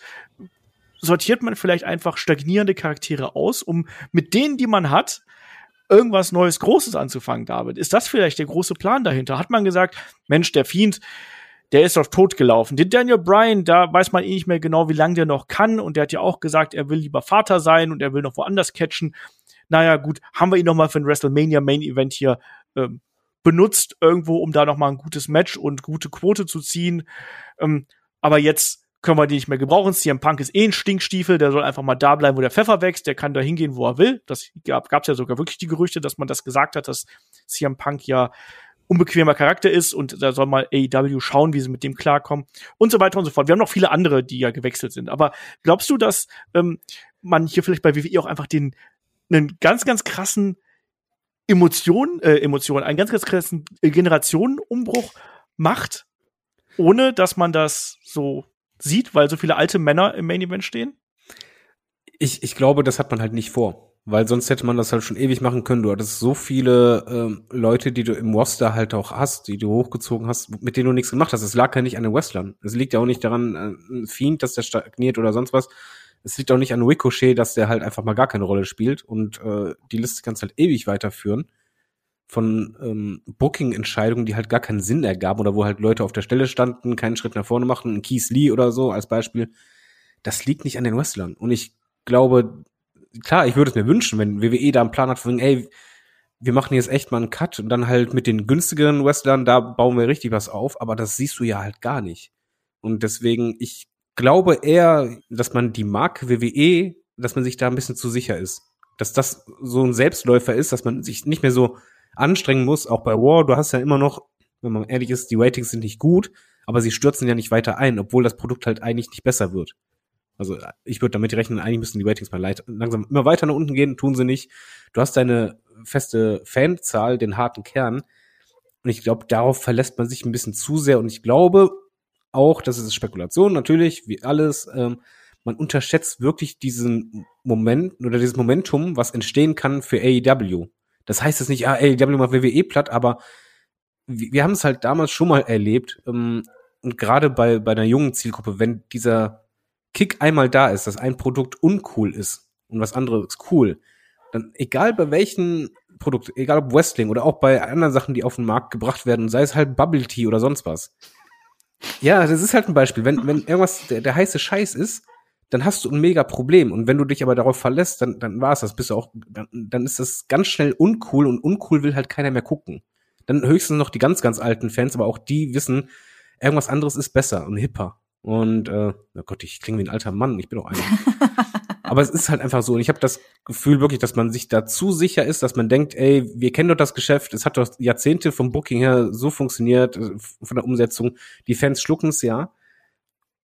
B: sortiert man vielleicht einfach stagnierende Charaktere aus, um mit denen, die man hat, irgendwas Neues, Großes anzufangen, David? Ist das vielleicht der große Plan dahinter? Hat man gesagt, Mensch, der Fiend, der ist auf tot gelaufen. Den Daniel Bryan, da weiß man eh nicht mehr genau, wie lange der noch kann. Und der hat ja auch gesagt, er will lieber Vater sein und er will noch woanders catchen. Naja, gut, haben wir ihn noch mal für ein WrestleMania Main Event hier ähm, benutzt, irgendwo, um da noch mal ein gutes Match und gute Quote zu ziehen. Ähm, aber jetzt können wir die nicht mehr gebrauchen. CM Punk ist eh ein Stinkstiefel, der soll einfach mal da bleiben, wo der Pfeffer wächst, der kann da hingehen, wo er will. Das gab es ja sogar wirklich die Gerüchte, dass man das gesagt hat, dass CM Punk ja unbequemer Charakter ist und da soll mal AEW schauen, wie sie mit dem klarkommen und so weiter und so fort. Wir haben noch viele andere, die ja gewechselt sind. Aber glaubst du, dass ähm, man hier vielleicht bei WWE auch einfach den einen ganz, ganz krassen Emotionen, äh, Emotionen, einen ganz, ganz krassen Generationenumbruch macht, ohne dass man das so sieht, weil so viele alte Männer im Main Event stehen?
D: Ich, ich glaube, das hat man halt nicht vor. Weil sonst hätte man das halt schon ewig machen können. Du hattest so viele ähm, Leute, die du im Roster halt auch hast, die du hochgezogen hast, mit denen du nichts gemacht hast. Es lag ja nicht an den Wrestlern. Es liegt ja auch nicht daran, äh, ein Fiend, dass der stagniert oder sonst was. Es liegt auch nicht an Ricochet, dass der halt einfach mal gar keine Rolle spielt. Und äh, die Liste kannst halt ewig weiterführen von ähm, Booking-Entscheidungen, die halt gar keinen Sinn ergaben oder wo halt Leute auf der Stelle standen, keinen Schritt nach vorne machten, Keith Lee oder so als Beispiel. Das liegt nicht an den Wrestlern. Und ich glaube, klar, ich würde es mir wünschen, wenn WWE da einen Plan hat von, ey, wir machen jetzt echt mal einen Cut und dann halt mit den günstigeren Wrestlern, da bauen wir richtig was auf, aber das siehst du ja halt gar nicht. Und deswegen, ich glaube eher, dass man die Marke WWE, dass man sich da ein bisschen zu sicher ist. Dass das so ein Selbstläufer ist, dass man sich nicht mehr so anstrengen muss, auch bei War. Du hast ja immer noch, wenn man ehrlich ist, die Ratings sind nicht gut, aber sie stürzen ja nicht weiter ein, obwohl das Produkt halt eigentlich nicht besser wird. Also ich würde damit rechnen, eigentlich müssen die Ratings mal langsam immer weiter nach unten gehen, tun sie nicht. Du hast deine feste Fanzahl, den harten Kern. Und ich glaube, darauf verlässt man sich ein bisschen zu sehr. Und ich glaube auch, das ist Spekulation natürlich, wie alles, ähm, man unterschätzt wirklich diesen Moment oder dieses Momentum, was entstehen kann für AEW. Das heißt jetzt nicht, ah, AEW macht WWE platt, aber wir, haben es halt damals schon mal erlebt. Ähm, und gerade bei, bei einer jungen Zielgruppe, wenn dieser Kick einmal da ist, dass ein Produkt uncool ist und was anderes cool, dann egal bei welchen Produkt, egal ob Wrestling oder auch bei anderen Sachen, die auf den Markt gebracht werden, sei es halt Bubble Tea oder sonst was. Ja, das ist halt ein Beispiel. Wenn, wenn irgendwas der, der heiße Scheiß ist, dann hast du ein mega Problem. Und wenn du dich aber darauf verlässt, dann, dann war es das. Bist du auch, dann ist das ganz schnell uncool und uncool will halt keiner mehr gucken. Dann höchstens noch die ganz, ganz alten Fans, aber auch die wissen, irgendwas anderes ist besser und hipper. Und äh, oh Gott, ich klinge wie ein alter Mann, ich bin auch einer. Aber es ist halt einfach so. Und ich habe das Gefühl wirklich, dass man sich da zu sicher ist, dass man denkt, ey, wir kennen doch das Geschäft, es hat doch Jahrzehnte vom Booking her so funktioniert, äh, von der Umsetzung. Die Fans schlucken es ja.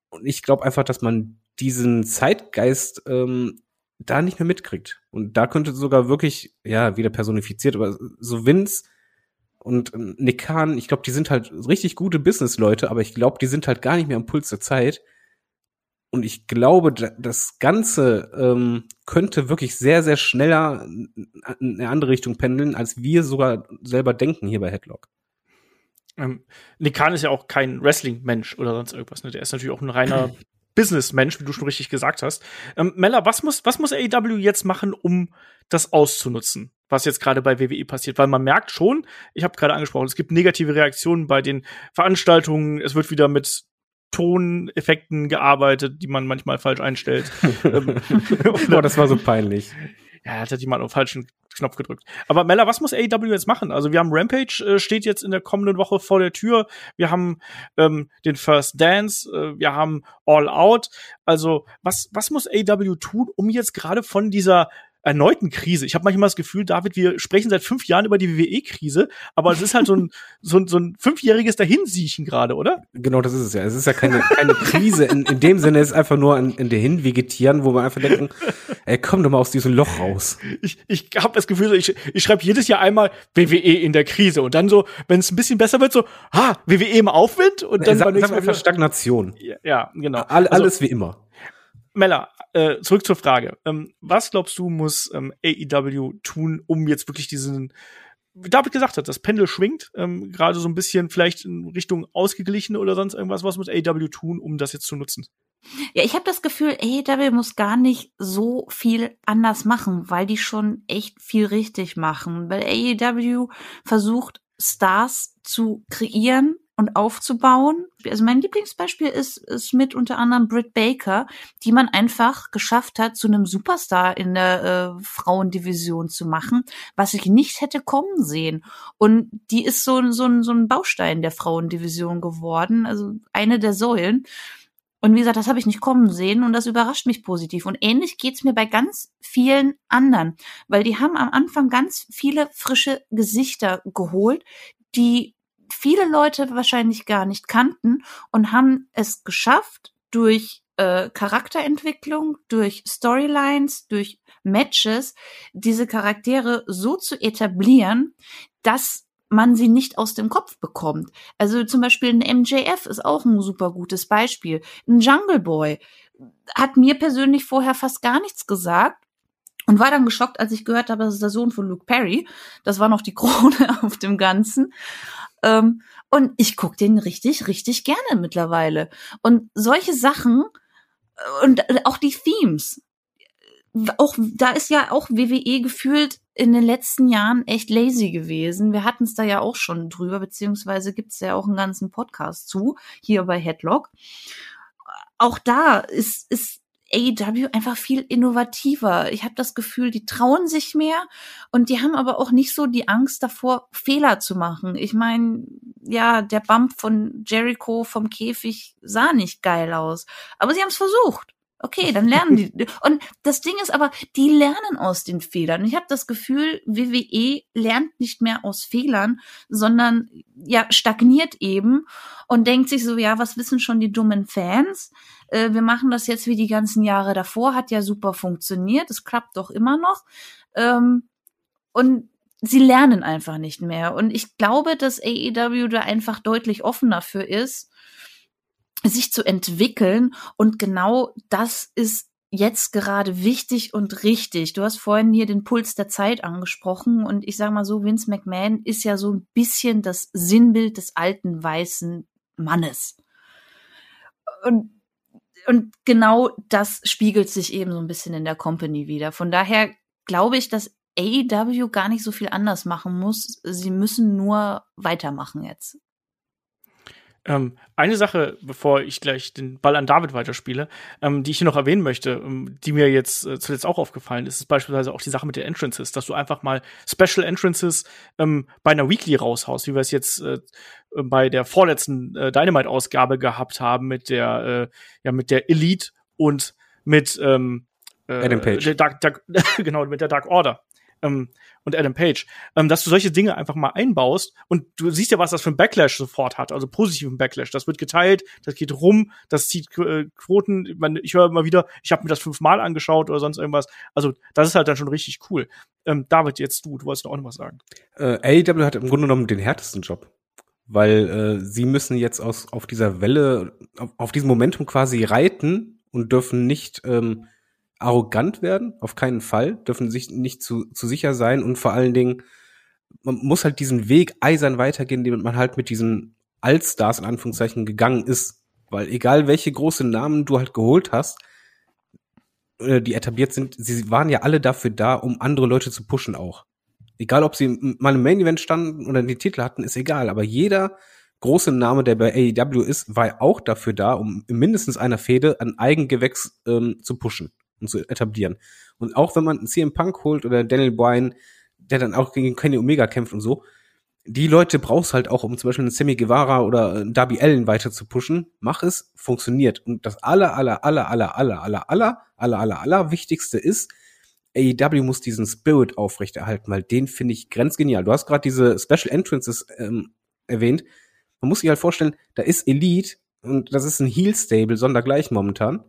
D: Und ich glaube einfach, dass man diesen Zeitgeist ähm, da nicht mehr mitkriegt. Und da könnte sogar wirklich, ja, wieder personifiziert, aber so Vince und ähm, Nick Khan, ich glaube, die sind halt richtig gute Businessleute, aber ich glaube, die sind halt gar nicht mehr am Puls der Zeit. Und ich glaube, das Ganze ähm, könnte wirklich sehr, sehr schneller in eine andere Richtung pendeln, als wir sogar selber denken hier bei Headlock.
B: Ähm, Nick Khan ist ja auch kein Wrestling-Mensch oder sonst irgendwas. Ne? Der ist natürlich auch ein reiner Business-Mensch, wie du schon richtig gesagt hast. Ähm, Mella, was muss, was muss AEW jetzt machen, um das auszunutzen? was jetzt gerade bei WWE passiert, weil man merkt schon, ich habe gerade angesprochen, es gibt negative Reaktionen bei den Veranstaltungen, es wird wieder mit Toneffekten gearbeitet, die man manchmal falsch einstellt.
D: Boah, das war so peinlich.
B: Ja, hat jemand auf falschen Knopf gedrückt. Aber Mella, was muss AEW jetzt machen? Also wir haben Rampage äh, steht jetzt in der kommenden Woche vor der Tür. Wir haben ähm, den First Dance, äh, wir haben All Out. Also was was muss AEW tun, um jetzt gerade von dieser erneuten Krise. Ich habe manchmal das Gefühl, David, wir sprechen seit fünf Jahren über die WWE-Krise, aber es ist halt so ein, so ein, so ein fünfjähriges Dahinsiechen gerade, oder?
D: Genau, das ist es ja. Es ist ja keine, keine Krise. In, in dem Sinne ist es einfach nur in, in der Hinvegetieren, wo wir einfach denken, ey, komm doch mal aus diesem Loch raus.
B: Ich, ich habe das Gefühl, ich, ich schreibe jedes Jahr einmal WWE in der Krise und dann so, wenn es ein bisschen besser wird, so, ah, WWE im Aufwind und dann
D: sag, sag einfach Stagnation.
B: Ja, ja genau.
D: All, also, alles wie immer.
B: Mella, äh, zurück zur Frage. Ähm, was glaubst du, muss ähm, AEW tun, um jetzt wirklich diesen, wie David gesagt hat, das Pendel schwingt, ähm, gerade so ein bisschen vielleicht in Richtung ausgeglichen oder sonst irgendwas. Was muss AEW tun, um das jetzt zu nutzen?
C: Ja, ich habe das Gefühl, AEW muss gar nicht so viel anders machen, weil die schon echt viel richtig machen. Weil AEW versucht, Stars zu kreieren und aufzubauen. Also mein Lieblingsbeispiel ist, ist mit unter anderem Britt Baker, die man einfach geschafft hat, zu einem Superstar in der äh, Frauendivision zu machen, was ich nicht hätte kommen sehen. Und die ist so, so, so ein Baustein der Frauendivision geworden, also eine der Säulen. Und wie gesagt, das habe ich nicht kommen sehen und das überrascht mich positiv. Und ähnlich geht's mir bei ganz vielen anderen, weil die haben am Anfang ganz viele frische Gesichter geholt, die viele Leute wahrscheinlich gar nicht kannten und haben es geschafft, durch äh, Charakterentwicklung, durch Storylines, durch Matches, diese Charaktere so zu etablieren, dass man sie nicht aus dem Kopf bekommt. Also zum Beispiel ein MJF ist auch ein super gutes Beispiel. Ein Jungle Boy hat mir persönlich vorher fast gar nichts gesagt und war dann geschockt, als ich gehört habe, das ist der Sohn von Luke Perry. Das war noch die Krone auf dem Ganzen. Ähm, und ich guck den richtig, richtig gerne mittlerweile. Und solche Sachen äh, und auch die Themes auch da ist ja auch WWE gefühlt in den letzten Jahren echt lazy gewesen. Wir hatten es da ja auch schon drüber, beziehungsweise gibt es ja auch einen ganzen Podcast zu, hier bei Headlock. Auch da ist, ist AEW einfach viel innovativer. Ich habe das Gefühl, die trauen sich mehr und die haben aber auch nicht so die Angst davor, Fehler zu machen. Ich meine, ja, der Bump von Jericho vom Käfig sah nicht geil aus, aber sie haben es versucht. Okay, dann lernen die. Und das Ding ist aber, die lernen aus den Fehlern. Ich habe das Gefühl, WWE lernt nicht mehr aus Fehlern, sondern ja stagniert eben und denkt sich so, ja, was wissen schon die dummen Fans? Äh, wir machen das jetzt wie die ganzen Jahre davor, hat ja super funktioniert, es klappt doch immer noch. Ähm, und sie lernen einfach nicht mehr. Und ich glaube, dass AEW da einfach deutlich offener für ist sich zu entwickeln. Und genau das ist jetzt gerade wichtig und richtig. Du hast vorhin hier den Puls der Zeit angesprochen und ich sage mal so, Vince McMahon ist ja so ein bisschen das Sinnbild des alten weißen Mannes. Und, und genau das spiegelt sich eben so ein bisschen in der Company wieder. Von daher glaube ich, dass AEW gar nicht so viel anders machen muss. Sie müssen nur weitermachen jetzt.
B: Ähm, eine Sache, bevor ich gleich den Ball an David weiterspiele, ähm, die ich hier noch erwähnen möchte, ähm, die mir jetzt äh, zuletzt auch aufgefallen ist, ist beispielsweise auch die Sache mit den Entrances, dass du einfach mal Special Entrances ähm, bei einer Weekly raushaust, wie wir es jetzt äh, bei der vorletzten äh, Dynamite-Ausgabe gehabt haben mit der, äh, ja, mit der Elite und mit ähm,
D: äh, Adam Page.
B: Dark, Dark, genau, mit der Dark Order. Ähm, und Adam Page, ähm, dass du solche Dinge einfach mal einbaust und du siehst ja, was das für ein Backlash sofort hat, also positiven Backlash. Das wird geteilt, das geht rum, das zieht äh, Quoten. Ich, mein, ich höre immer wieder, ich habe mir das fünfmal angeschaut oder sonst irgendwas. Also das ist halt dann schon richtig cool. Ähm, David, jetzt du, du wolltest auch noch was sagen.
D: Äh, AEW hat im Grunde genommen den härtesten Job weil äh, sie müssen jetzt aus, auf dieser Welle, auf, auf diesem Momentum quasi reiten und dürfen nicht ähm, arrogant werden, auf keinen Fall, dürfen sich nicht zu, zu sicher sein und vor allen Dingen, man muss halt diesen Weg eisern weitergehen, den man halt mit diesen Allstars in Anführungszeichen gegangen ist. Weil egal welche große Namen du halt geholt hast, äh, die etabliert sind, sie waren ja alle dafür da, um andere Leute zu pushen auch. Egal, ob sie mal im Main Event standen oder die Titel hatten, ist egal. Aber jeder große Name, der bei AEW ist, war auch dafür da, um mindestens einer Fehde ein Eigengewächs ähm, zu pushen und zu etablieren. Und auch wenn man einen CM Punk holt oder Daniel Bryan, der dann auch gegen Kenny Omega kämpft und so, die Leute brauchst halt auch, um zum Beispiel einen Sammy Guevara oder einen Darby Allen weiter zu pushen. Mach es, funktioniert. Und das aller, aller, aller, aller, aller, aller, aller, aller, aller, aller wichtigste ist, AEW muss diesen Spirit aufrechterhalten, weil den finde ich grenzgenial. Du hast gerade diese Special Entrances ähm, erwähnt. Man muss sich halt vorstellen, da ist Elite und das ist ein Heel Stable sondergleich momentan.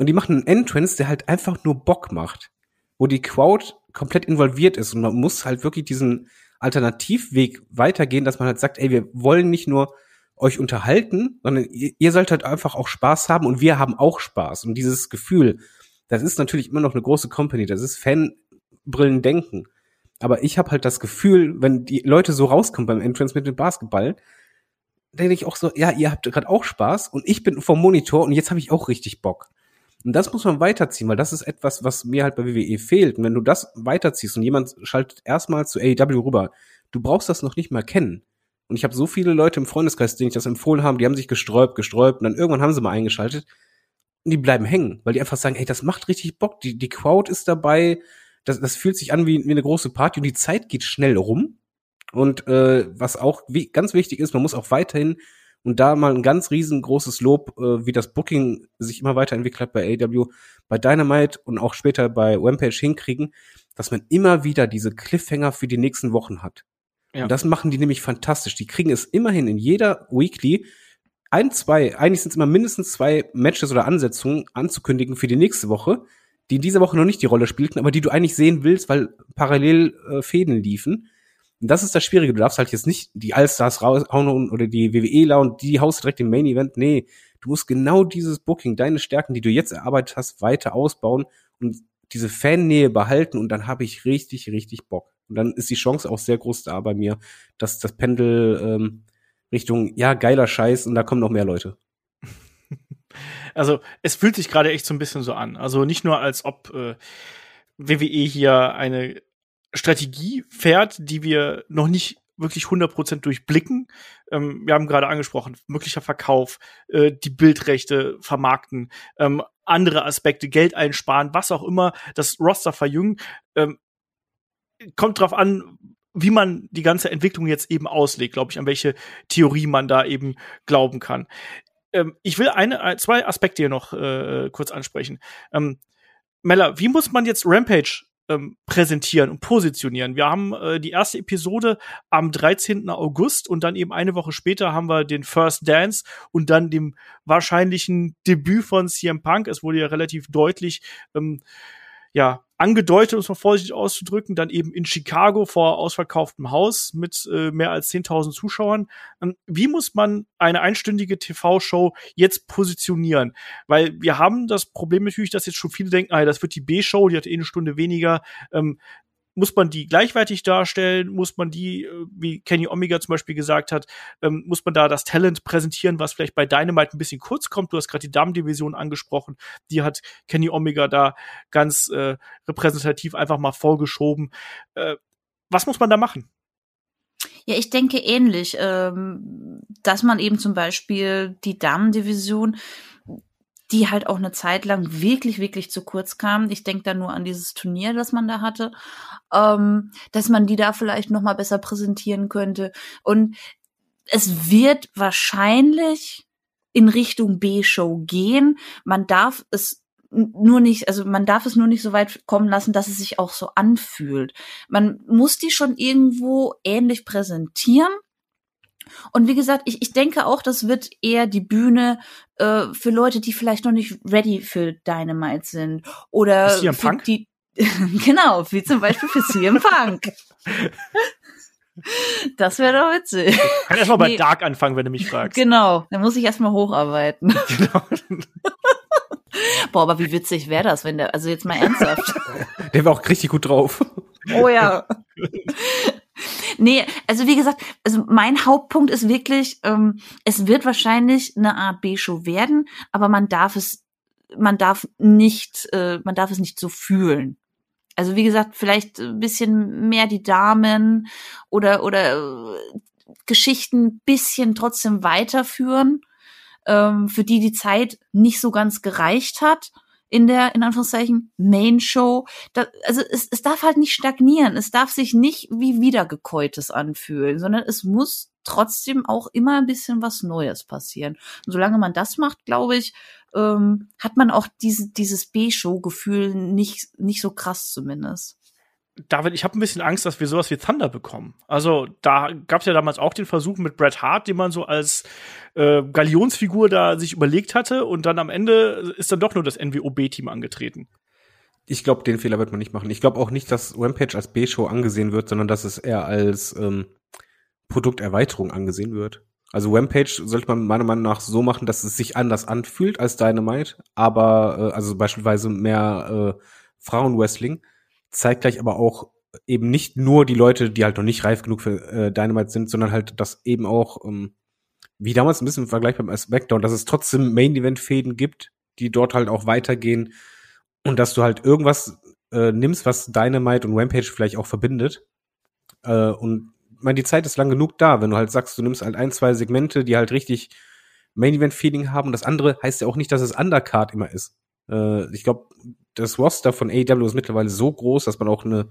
D: Und die machen einen Entrance, der halt einfach nur Bock macht. Wo die Crowd komplett involviert ist. Und man muss halt wirklich diesen Alternativweg weitergehen, dass man halt sagt, ey, wir wollen nicht nur euch unterhalten, sondern ihr, sollt halt einfach auch Spaß haben und wir haben auch Spaß. Und dieses Gefühl, das ist natürlich immer noch eine große Company, das ist Fanbrillen denken. Aber ich habe halt das Gefühl, wenn die Leute so rauskommen beim Entrance mit dem Basketball, denke ich auch so, ja, ihr habt gerade auch Spaß und ich bin vom Monitor und jetzt habe ich auch richtig Bock. Und das muss man weiterziehen, weil das ist etwas, was mir halt bei WWE fehlt. Und wenn du das weiterziehst und jemand schaltet erstmal zu AEW rüber, du brauchst das noch nicht mal kennen. Und ich habe so viele Leute im Freundeskreis, denen ich das empfohlen habe, die haben sich gesträubt, gesträubt und dann irgendwann haben sie mal eingeschaltet und die bleiben hängen, weil die einfach sagen, ey, das macht richtig Bock, die, die Crowd ist dabei, das, das fühlt sich an wie, wie eine große Party und die Zeit geht schnell rum. Und äh, was auch wie, ganz wichtig ist, man muss auch weiterhin und da mal ein ganz riesengroßes Lob, äh, wie das Booking sich immer weiterentwickelt hat bei AW, bei Dynamite und auch später bei Rampage hinkriegen, dass man immer wieder diese Cliffhanger für die nächsten Wochen hat. Ja. Und das machen die nämlich fantastisch. Die kriegen es immerhin in jeder Weekly ein, zwei, eigentlich sind es immer mindestens zwei Matches oder Ansetzungen anzukündigen für die nächste Woche, die in dieser Woche noch nicht die Rolle spielten, aber die du eigentlich sehen willst, weil parallel äh, Fäden liefen. Und das ist das Schwierige. Du darfst halt jetzt nicht die Allstars raushauen oder die WWEler und die haust direkt im Main Event. Nee, du musst genau dieses Booking, deine Stärken, die du jetzt erarbeitet hast, weiter ausbauen und diese Fannähe behalten und dann habe ich richtig, richtig Bock. Und dann ist die Chance auch sehr groß da bei mir, dass das Pendel ähm, Richtung, ja, geiler Scheiß und da kommen noch mehr Leute.
B: Also es fühlt sich gerade echt so ein bisschen so an. Also nicht nur als ob äh, WWE hier eine Strategie fährt, die wir noch nicht wirklich 100% durchblicken. Ähm, wir haben gerade angesprochen, möglicher Verkauf, äh, die Bildrechte vermarkten, ähm, andere Aspekte, Geld einsparen, was auch immer, das Roster verjüngen. Ähm, kommt drauf an, wie man die ganze Entwicklung jetzt eben auslegt, glaube ich, an welche Theorie man da eben glauben kann. Ähm, ich will eine, zwei Aspekte hier noch äh, kurz ansprechen. Ähm, Mella, wie muss man jetzt Rampage ähm, präsentieren und positionieren. Wir haben äh, die erste Episode am 13. August und dann eben eine Woche später haben wir den First Dance und dann dem wahrscheinlichen Debüt von CM Punk. Es wurde ja relativ deutlich ähm, ja, angedeutet, um es mal vorsichtig auszudrücken, dann eben in Chicago vor ausverkauftem Haus mit äh, mehr als 10.000 Zuschauern. Ähm, wie muss man eine einstündige TV-Show jetzt positionieren? Weil wir haben das Problem natürlich, dass jetzt schon viele denken, ah, das wird die B-Show, die hat eh eine Stunde weniger. Ähm, muss man die gleichwertig darstellen? Muss man die, äh, wie Kenny Omega zum Beispiel gesagt hat, ähm, muss man da das Talent präsentieren, was vielleicht bei Dynamite ein bisschen kurz kommt? Du hast gerade die Damen-Division angesprochen. Die hat Kenny Omega da ganz äh, repräsentativ einfach mal vorgeschoben. Äh, was muss man da machen?
C: Ja, ich denke ähnlich, ähm, dass man eben zum Beispiel die Damen-Division die halt auch eine Zeit lang wirklich, wirklich zu kurz kam. Ich denke da nur an dieses Turnier, das man da hatte, ähm, dass man die da vielleicht noch mal besser präsentieren könnte. Und es wird wahrscheinlich in Richtung B-Show gehen. Man darf es nur nicht, also man darf es nur nicht so weit kommen lassen, dass es sich auch so anfühlt. Man muss die schon irgendwo ähnlich präsentieren und wie gesagt, ich, ich denke auch, das wird eher die Bühne äh, für Leute, die vielleicht noch nicht ready für Dynamite sind. Oder
B: CM für Punk? die.
C: genau, wie zum Beispiel für CM Punk. Das wäre doch witzig.
B: Ich kann erstmal nee. bei Dark anfangen, wenn du mich fragst.
C: Genau, dann muss ich erstmal hocharbeiten. Genau. Boah, aber wie witzig wäre das, wenn der, also jetzt mal ernsthaft.
D: Der wäre auch richtig gut drauf.
C: Oh ja. Nee, also wie gesagt, also mein Hauptpunkt ist wirklich, ähm, es wird wahrscheinlich eine Art B-Show werden, aber man darf es, man darf nicht, äh, man darf es nicht so fühlen. Also wie gesagt, vielleicht ein bisschen mehr die Damen oder oder äh, Geschichten bisschen trotzdem weiterführen, ähm, für die die Zeit nicht so ganz gereicht hat in der, in Anführungszeichen, Main Show. Da, also es, es darf halt nicht stagnieren. Es darf sich nicht wie Wiedergekäutes anfühlen, sondern es muss trotzdem auch immer ein bisschen was Neues passieren. Und solange man das macht, glaube ich, ähm, hat man auch diese, dieses B-Show-Gefühl nicht, nicht so krass zumindest.
B: David, ich habe ein bisschen Angst, dass wir sowas wie Thunder bekommen. Also da gab es ja damals auch den Versuch mit Bret Hart, den man so als äh, Galionsfigur da sich überlegt hatte und dann am Ende ist dann doch nur das NWO-B-Team angetreten.
D: Ich glaube, den Fehler wird man nicht machen. Ich glaube auch nicht, dass Rampage als B-Show angesehen wird, sondern dass es eher als ähm, Produkterweiterung angesehen wird. Also Rampage sollte man meiner Meinung nach so machen, dass es sich anders anfühlt als Dynamite, aber äh, also beispielsweise mehr äh, Frauenwrestling zeitgleich aber auch eben nicht nur die Leute, die halt noch nicht reif genug für äh, Dynamite sind, sondern halt, dass eben auch ähm, wie damals ein bisschen vergleichbar mit SmackDown, dass es trotzdem Main-Event-Fäden gibt, die dort halt auch weitergehen und dass du halt irgendwas äh, nimmst, was Dynamite und Rampage vielleicht auch verbindet. Äh, und meine, die Zeit ist lang genug da, wenn du halt sagst, du nimmst halt ein, zwei Segmente, die halt richtig Main-Event-Feeling haben. Und das andere heißt ja auch nicht, dass es Undercard immer ist. Äh, ich glaube, das Roster von AEW ist mittlerweile so groß, dass man auch eine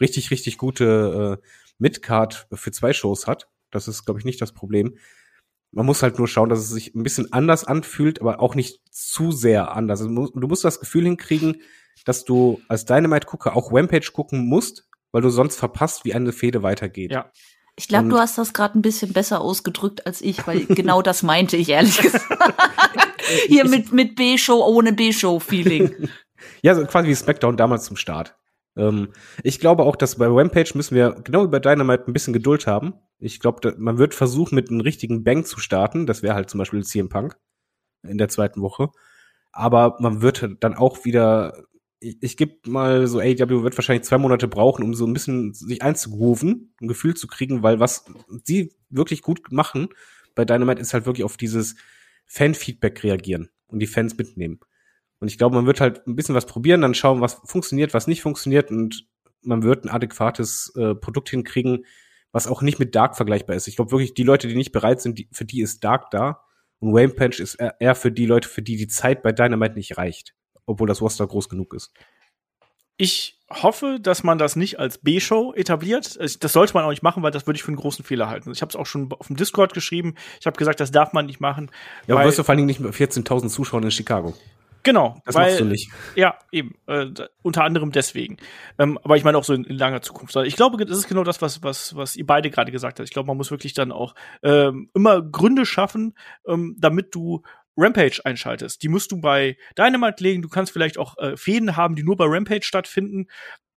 D: richtig, richtig gute äh, Midcard für zwei Shows hat. Das ist, glaube ich, nicht das Problem. Man muss halt nur schauen, dass es sich ein bisschen anders anfühlt, aber auch nicht zu sehr anders. Also, du musst das Gefühl hinkriegen, dass du als Dynamite-Gucker auch Rampage gucken musst, weil du sonst verpasst, wie eine Fehde weitergeht.
B: Ja.
C: Ich glaube, du hast das gerade ein bisschen besser ausgedrückt als ich, weil genau das meinte ich ehrlich gesagt. Hier mit, mit B-Show ohne B-Show-Feeling.
D: ja, so quasi wie SmackDown damals zum Start. Ähm, ich glaube auch, dass bei Rampage müssen wir genau bei Dynamite ein bisschen Geduld haben. Ich glaube, man wird versuchen, mit einem richtigen Bang zu starten. Das wäre halt zum Beispiel CM Punk in der zweiten Woche. Aber man wird dann auch wieder ich, ich gebe mal so, AEW wird wahrscheinlich zwei Monate brauchen, um so ein bisschen sich einzugrooven, ein Gefühl zu kriegen, weil was sie wirklich gut machen bei Dynamite ist halt wirklich auf dieses Fan-Feedback reagieren und die Fans mitnehmen. Und ich glaube, man wird halt ein bisschen was probieren, dann schauen, was funktioniert, was nicht funktioniert und man wird ein adäquates äh, Produkt hinkriegen, was auch nicht mit Dark vergleichbar ist. Ich glaube wirklich, die Leute, die nicht bereit sind, die, für die ist Dark da. Und Rampage ist eher für die Leute, für die die Zeit bei Dynamite nicht reicht obwohl das Roster groß genug ist.
B: Ich hoffe, dass man das nicht als B-Show etabliert. Das sollte man auch nicht machen, weil das würde ich für einen großen Fehler halten. Ich habe es auch schon auf dem Discord geschrieben. Ich habe gesagt, das darf man nicht machen.
D: Ja, aber wirst du vor allen Dingen nicht mit 14.000 Zuschauern in Chicago.
B: Genau.
D: Das weil, machst du nicht.
B: Ja, eben. Äh, unter anderem deswegen. Ähm, aber ich meine auch so in, in, langer Zukunft. Ich glaube, das ist genau das, was, was, was ihr beide gerade gesagt habt. Ich glaube, man muss wirklich dann auch ähm, immer Gründe schaffen, ähm, damit du Rampage einschaltest. Die musst du bei Dynamite legen. Du kannst vielleicht auch äh, Fäden haben, die nur bei Rampage stattfinden.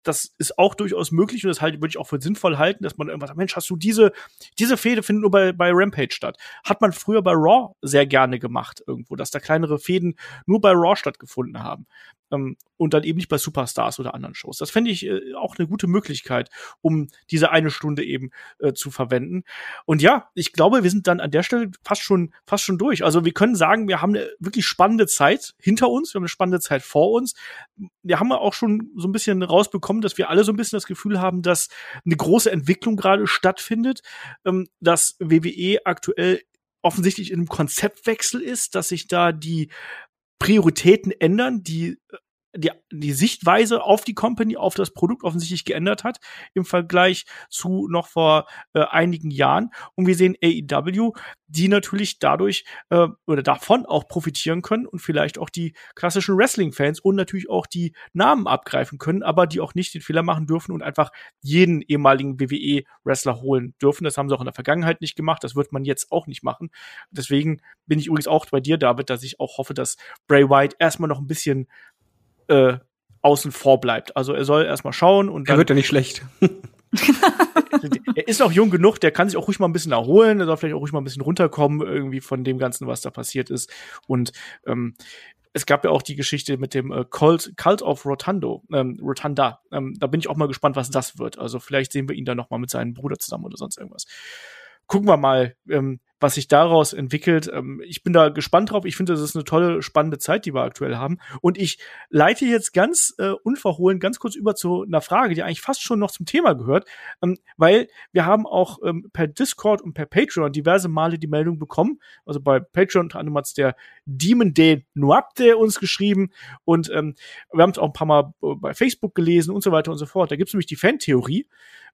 B: Das ist auch durchaus möglich und das halt, würde ich auch für sinnvoll halten, dass man irgendwas sagt, Mensch, hast du diese, diese Fäde findet nur bei, bei Rampage statt. Hat man früher bei Raw sehr gerne gemacht irgendwo, dass da kleinere Fäden nur bei Raw stattgefunden haben ähm, und dann eben nicht bei Superstars oder anderen Shows. Das fände ich äh, auch eine gute Möglichkeit, um diese eine Stunde eben äh, zu verwenden. Und ja, ich glaube, wir sind dann an der Stelle fast schon fast schon durch. Also wir können sagen, wir haben eine wirklich spannende Zeit hinter uns, wir haben eine spannende Zeit vor uns. Wir haben auch schon so ein bisschen rausbekommen, dass wir alle so ein bisschen das Gefühl haben, dass eine große Entwicklung gerade stattfindet, ähm, dass WWE aktuell offensichtlich in einem Konzeptwechsel ist, dass sich da die Prioritäten ändern, die die, die Sichtweise auf die Company, auf das Produkt offensichtlich geändert hat im Vergleich zu noch vor äh, einigen Jahren. Und wir sehen AEW, die natürlich dadurch äh, oder davon auch profitieren können und vielleicht auch die klassischen Wrestling-Fans und natürlich auch die Namen abgreifen können, aber die auch nicht den Fehler machen dürfen und einfach jeden ehemaligen WWE-Wrestler holen dürfen. Das haben sie auch in der Vergangenheit nicht gemacht. Das wird man jetzt auch nicht machen. Deswegen bin ich übrigens auch bei dir, David, dass ich auch hoffe, dass Bray White erstmal noch ein bisschen äh, außen vor bleibt. Also er soll erstmal schauen und
D: dann. Er wird ja nicht schlecht.
B: er ist auch jung genug, der kann sich auch ruhig mal ein bisschen erholen, er soll vielleicht auch ruhig mal ein bisschen runterkommen, irgendwie von dem Ganzen, was da passiert ist. Und ähm, es gab ja auch die Geschichte mit dem äh, Cult, Cult of Rotando, ähm, Rotunda. Ähm, da bin ich auch mal gespannt, was das wird. Also vielleicht sehen wir ihn dann noch mal mit seinem Bruder zusammen oder sonst irgendwas. Gucken wir mal. Ähm, was sich daraus entwickelt. Ähm, ich bin da gespannt drauf. Ich finde, das ist eine tolle, spannende Zeit, die wir aktuell haben. Und ich leite jetzt ganz äh, unverhohlen ganz kurz über zu einer Frage, die eigentlich fast schon noch zum Thema gehört, ähm, weil wir haben auch ähm, per Discord und per Patreon diverse Male die Meldung bekommen. Also bei Patreon unter anderem hat der Demon de Nuapte uns geschrieben und ähm, wir haben es auch ein paar Mal äh, bei Facebook gelesen und so weiter und so fort. Da gibt es nämlich die Fan-Theorie,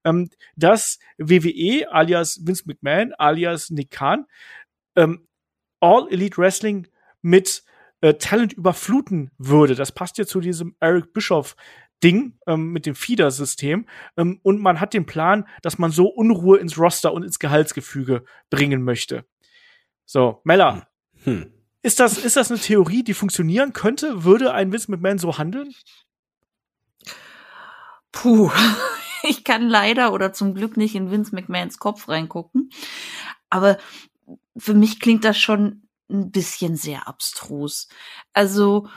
B: ähm, dass WWE alias Vince McMahon alias Nick Khan ähm, All Elite Wrestling mit äh, Talent überfluten würde. Das passt ja zu diesem Eric Bischoff Ding ähm, mit dem Feeder-System. Ähm, und man hat den Plan, dass man so Unruhe ins Roster und ins Gehaltsgefüge bringen möchte. So, Mella. Hm. Ist das, ist das eine Theorie, die funktionieren könnte? Würde ein Vince McMahon so handeln?
C: Puh. ich kann leider oder zum Glück nicht in Vince McMahons Kopf reingucken. Aber für mich klingt das schon ein bisschen sehr abstrus. Also,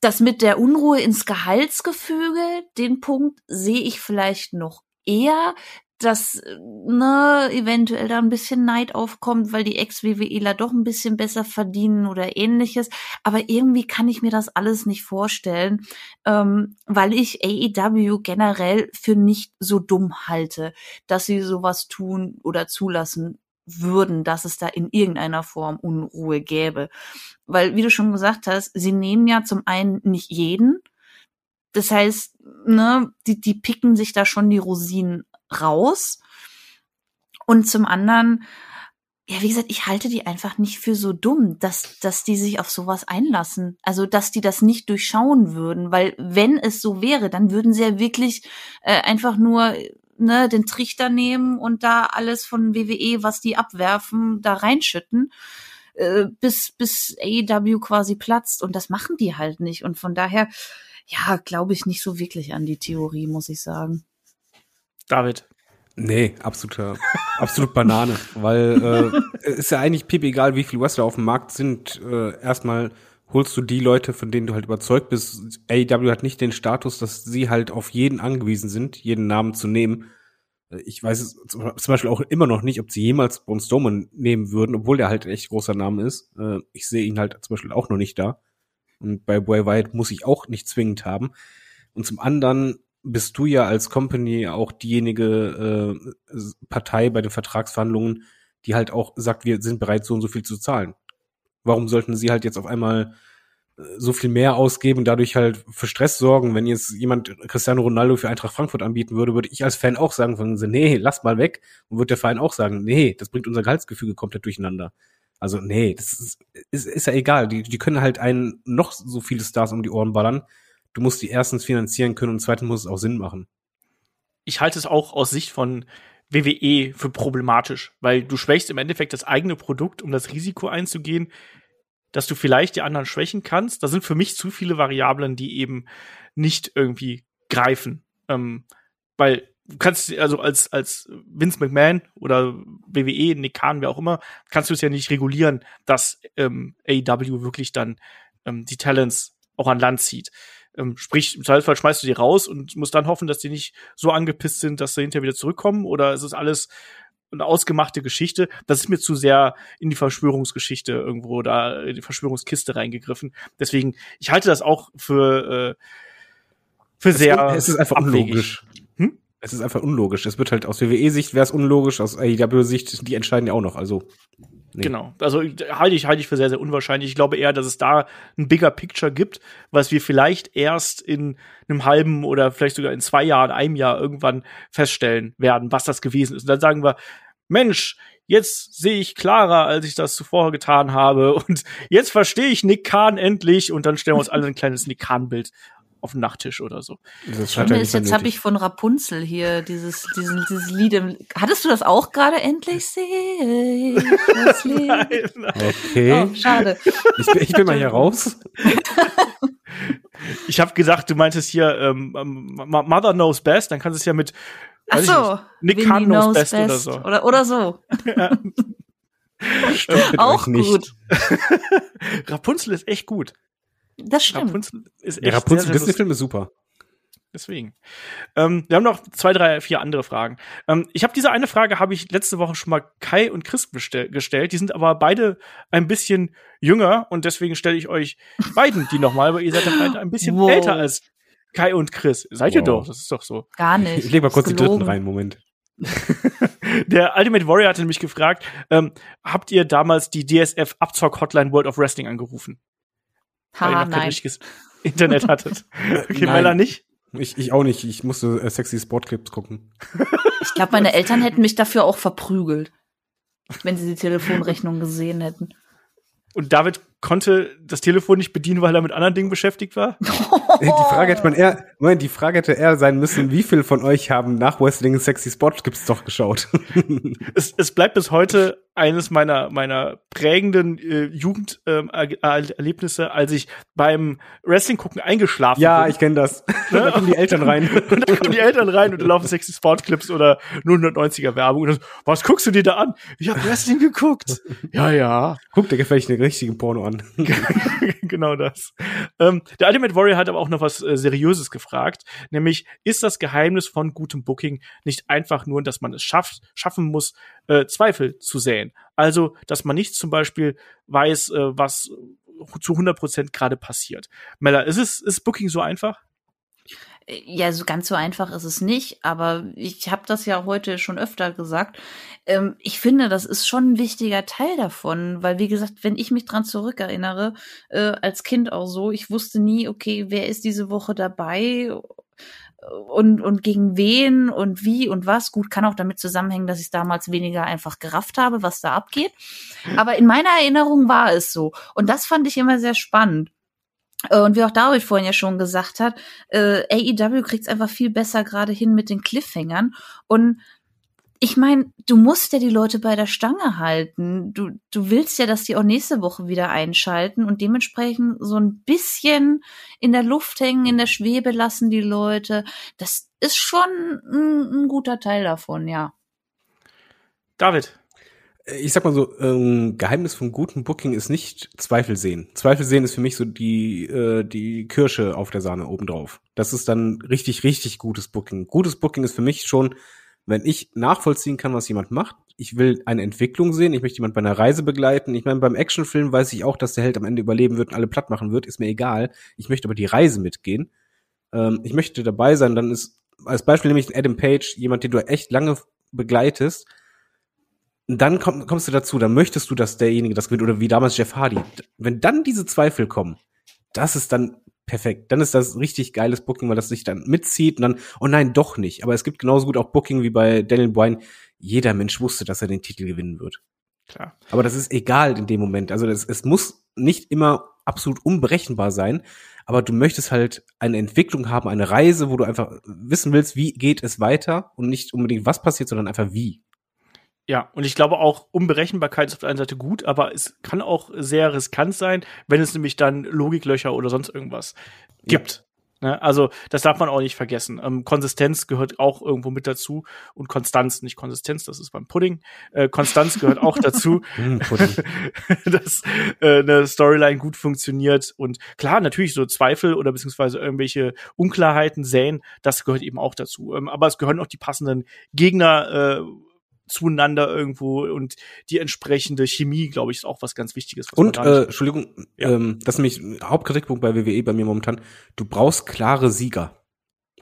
C: das mit der Unruhe ins Gehaltsgefüge, den Punkt sehe ich vielleicht noch eher. Dass ne, eventuell da ein bisschen Neid aufkommt, weil die Ex-WWEler doch ein bisschen besser verdienen oder ähnliches. Aber irgendwie kann ich mir das alles nicht vorstellen, ähm, weil ich AEW generell für nicht so dumm halte, dass sie sowas tun oder zulassen würden, dass es da in irgendeiner Form Unruhe gäbe. Weil, wie du schon gesagt hast, sie nehmen ja zum einen nicht jeden. Das heißt, ne, die, die picken sich da schon die Rosinen raus. Und zum anderen, ja, wie gesagt, ich halte die einfach nicht für so dumm, dass, dass die sich auf sowas einlassen. Also, dass die das nicht durchschauen würden, weil wenn es so wäre, dann würden sie ja wirklich äh, einfach nur ne, den Trichter nehmen und da alles von WWE, was die abwerfen, da reinschütten, äh, bis, bis AEW quasi platzt. Und das machen die halt nicht. Und von daher, ja, glaube ich nicht so wirklich an die Theorie, muss ich sagen.
B: David.
D: Nee, absoluter, absolut Banane, weil äh, ist ja eigentlich piep egal, wie viele Wrestler auf dem Markt sind. Äh, erstmal holst du die Leute, von denen du halt überzeugt bist. AEW hat nicht den Status, dass sie halt auf jeden angewiesen sind, jeden Namen zu nehmen. Äh, ich weiß es zum Beispiel auch immer noch nicht, ob sie jemals Braun Strowman nehmen würden, obwohl der halt ein echt großer Name ist. Äh, ich sehe ihn halt zum Beispiel auch noch nicht da. Und bei Bray Wyatt muss ich auch nicht zwingend haben. Und zum anderen bist du ja als Company auch diejenige äh, Partei bei den Vertragsverhandlungen, die halt auch sagt, wir sind bereit, so und so viel zu zahlen. Warum sollten sie halt jetzt auf einmal äh, so viel mehr ausgeben dadurch halt für Stress sorgen. Wenn jetzt jemand Cristiano Ronaldo für Eintracht Frankfurt anbieten würde, würde ich als Fan auch sagen, von nee, lass mal weg. Und würde der Verein auch sagen, nee, das bringt unser Gehaltsgefüge komplett durcheinander. Also nee, das ist, ist, ist ja egal. Die, die können halt einen noch so viele Stars um die Ohren ballern du musst die erstens finanzieren können und zweitens muss es auch Sinn machen.
B: Ich halte es auch aus Sicht von WWE für problematisch, weil du schwächst im Endeffekt das eigene Produkt, um das Risiko einzugehen, dass du vielleicht die anderen schwächen kannst. Da sind für mich zu viele Variablen, die eben nicht irgendwie greifen. Ähm, weil du kannst, also als, als Vince McMahon oder WWE, Nick Khan, wer auch immer, kannst du es ja nicht regulieren, dass ähm, AEW wirklich dann ähm, die Talents auch an Land zieht. Ähm, sprich, im Zweifelsfall schmeißt du die raus und musst dann hoffen, dass die nicht so angepisst sind, dass sie hinterher wieder zurückkommen oder ist es alles eine ausgemachte Geschichte. Das ist mir zu sehr in die Verschwörungsgeschichte irgendwo da, in die Verschwörungskiste reingegriffen. Deswegen, ich halte das auch für, äh, für
D: es
B: sehr.
D: Es ist einfach abwegig. unlogisch. Hm? Es ist einfach unlogisch. Es wird halt aus WWE-Sicht wäre es unlogisch, aus AEW-Sicht, die entscheiden ja auch noch. Also
B: Nee. Genau. Also halte ich, halte ich für sehr, sehr unwahrscheinlich. Ich glaube eher, dass es da ein bigger Picture gibt, was wir vielleicht erst in einem halben oder vielleicht sogar in zwei Jahren, einem Jahr irgendwann feststellen werden, was das gewesen ist. Und dann sagen wir, Mensch, jetzt sehe ich klarer, als ich das zuvor getan habe. Und jetzt verstehe ich Nick Kahn endlich. Und dann stellen wir uns alle ein kleines Nick Kahn-Bild auf dem Nachttisch oder so.
C: Das Schlimme ist, jetzt habe ich von Rapunzel hier dieses, diesen, dieses Lied. Im, hattest du das auch gerade endlich? Sehe ich das Lied.
D: nein, nein. Okay.
C: Oh, schade.
D: Ich, ich bin mal hier raus.
B: ich habe gesagt, du meintest hier ähm, Mother Knows Best, dann kannst du es ja mit
C: Ach so,
B: Nick Khan knows, knows best, best, oder so.
C: Oder, oder so. ja.
D: Stimmt auch gut.
B: Rapunzel ist echt gut.
C: Das stimmt.
B: Rapunzel ist echt
D: Der Rapunzel Disney-Film ist super.
B: Deswegen. Ähm, wir haben noch zwei, drei, vier andere Fragen. Ähm, ich habe diese eine Frage habe ich letzte Woche schon mal Kai und Chris gestellt. Die sind aber beide ein bisschen jünger und deswegen stelle ich euch beiden die nochmal, weil ihr seid ja beide ein bisschen wow. älter als Kai und Chris. Seid wow. ihr doch, das ist doch so.
C: Gar nicht.
D: Ich lege mal kurz die dritten rein, Moment.
B: Der Ultimate Warrior hatte nämlich gefragt, ähm, habt ihr damals die DSF Abzock Hotline World of Wrestling angerufen?
C: Ha,
B: weil ihr noch
C: nein.
B: kein richtiges Internet hattet. Okay, Mella nicht?
D: Ich, ich auch nicht. Ich musste äh, sexy Sportclips gucken.
C: Ich glaube, meine Eltern hätten mich dafür auch verprügelt, wenn sie die Telefonrechnung gesehen hätten.
B: Und David konnte das Telefon nicht bedienen, weil er mit anderen Dingen beschäftigt war?
D: die Frage hätte man eher, Moment, die Frage hätte eher sein müssen, wie viel von euch haben nach Wrestling Sexy Spot gibt's doch geschaut?
B: es, es bleibt bis heute eines meiner meiner prägenden äh, Jugenderlebnisse, ähm, als ich beim Wrestling gucken eingeschlafen
D: ja,
B: bin.
D: Ja, ich kenne das. Ne? da kommen die Eltern rein.
B: und da kommen die Eltern rein und da laufen Sexy Sport Clips oder 090er Werbung und das, was guckst du dir da an? Ich habe Wrestling geguckt. ja, ja.
D: Guck, der gefällt eine richtige Porno an.
B: genau das. Ähm, der Ultimate Warrior hat aber auch noch was äh, Seriöses gefragt, nämlich ist das Geheimnis von gutem Booking nicht einfach nur, dass man es schafft, schaffen muss, äh, Zweifel zu säen? Also, dass man nicht zum Beispiel weiß, äh, was zu 100 Prozent gerade passiert. Mella, ist es ist Booking so einfach?
C: Ja, so ganz so einfach ist es nicht, aber ich habe das ja heute schon öfter gesagt. Ähm, ich finde, das ist schon ein wichtiger Teil davon, weil wie gesagt, wenn ich mich dran zurückerinnere, äh, als Kind auch so, ich wusste nie, okay, wer ist diese Woche dabei und, und gegen wen und wie und was. Gut, kann auch damit zusammenhängen, dass ich damals weniger einfach gerafft habe, was da abgeht. Aber in meiner Erinnerung war es so. Und das fand ich immer sehr spannend. Äh, und wie auch David vorhin ja schon gesagt hat, äh, AEW kriegt es einfach viel besser gerade hin mit den Cliffhängern. Und ich meine, du musst ja die Leute bei der Stange halten. Du, du willst ja, dass die auch nächste Woche wieder einschalten und dementsprechend so ein bisschen in der Luft hängen, in der Schwebe lassen die Leute. Das ist schon ein, ein guter Teil davon, ja.
B: David,
D: ich sag mal so, ähm, Geheimnis von gutem Booking ist nicht Zweifel sehen. Zweifel sehen ist für mich so die, äh, die Kirsche auf der Sahne obendrauf. Das ist dann richtig, richtig gutes Booking. Gutes Booking ist für mich schon, wenn ich nachvollziehen kann, was jemand macht. Ich will eine Entwicklung sehen, ich möchte jemand bei einer Reise begleiten. Ich meine, beim Actionfilm weiß ich auch, dass der Held am Ende überleben wird und alle platt machen wird, ist mir egal. Ich möchte aber die Reise mitgehen. Ähm, ich möchte dabei sein, dann ist als Beispiel nämlich Adam Page, jemand, den du echt lange begleitest, dann komm, kommst du dazu, dann möchtest du, dass derjenige das gewinnt oder wie damals Jeff Hardy. Wenn dann diese Zweifel kommen, das ist dann perfekt. Dann ist das richtig geiles Booking, weil das sich dann mitzieht und dann, oh nein, doch nicht. Aber es gibt genauso gut auch Booking wie bei Daniel Bryan. Jeder Mensch wusste, dass er den Titel gewinnen wird.
B: Klar.
D: Aber das ist egal in dem Moment. Also das, es muss nicht immer absolut unberechenbar sein, aber du möchtest halt eine Entwicklung haben, eine Reise, wo du einfach wissen willst, wie geht es weiter und nicht unbedingt was passiert, sondern einfach wie.
B: Ja, und ich glaube auch, Unberechenbarkeit ist auf der einen Seite gut, aber es kann auch sehr riskant sein, wenn es nämlich dann Logiklöcher oder sonst irgendwas gibt. Ja. Ne? Also, das darf man auch nicht vergessen. Ähm, Konsistenz gehört auch irgendwo mit dazu und Konstanz, nicht Konsistenz, das ist beim Pudding. Äh, Konstanz gehört auch dazu, hm, dass äh, eine Storyline gut funktioniert. Und klar, natürlich so Zweifel oder beziehungsweise irgendwelche Unklarheiten säen, das gehört eben auch dazu. Ähm, aber es gehören auch die passenden Gegner äh, zueinander irgendwo und die entsprechende Chemie, glaube ich, ist auch was ganz Wichtiges.
D: und, äh, Entschuldigung, ja. ähm, das ist nämlich Hauptkritikpunkt bei WWE bei mir momentan. Du brauchst klare Sieger.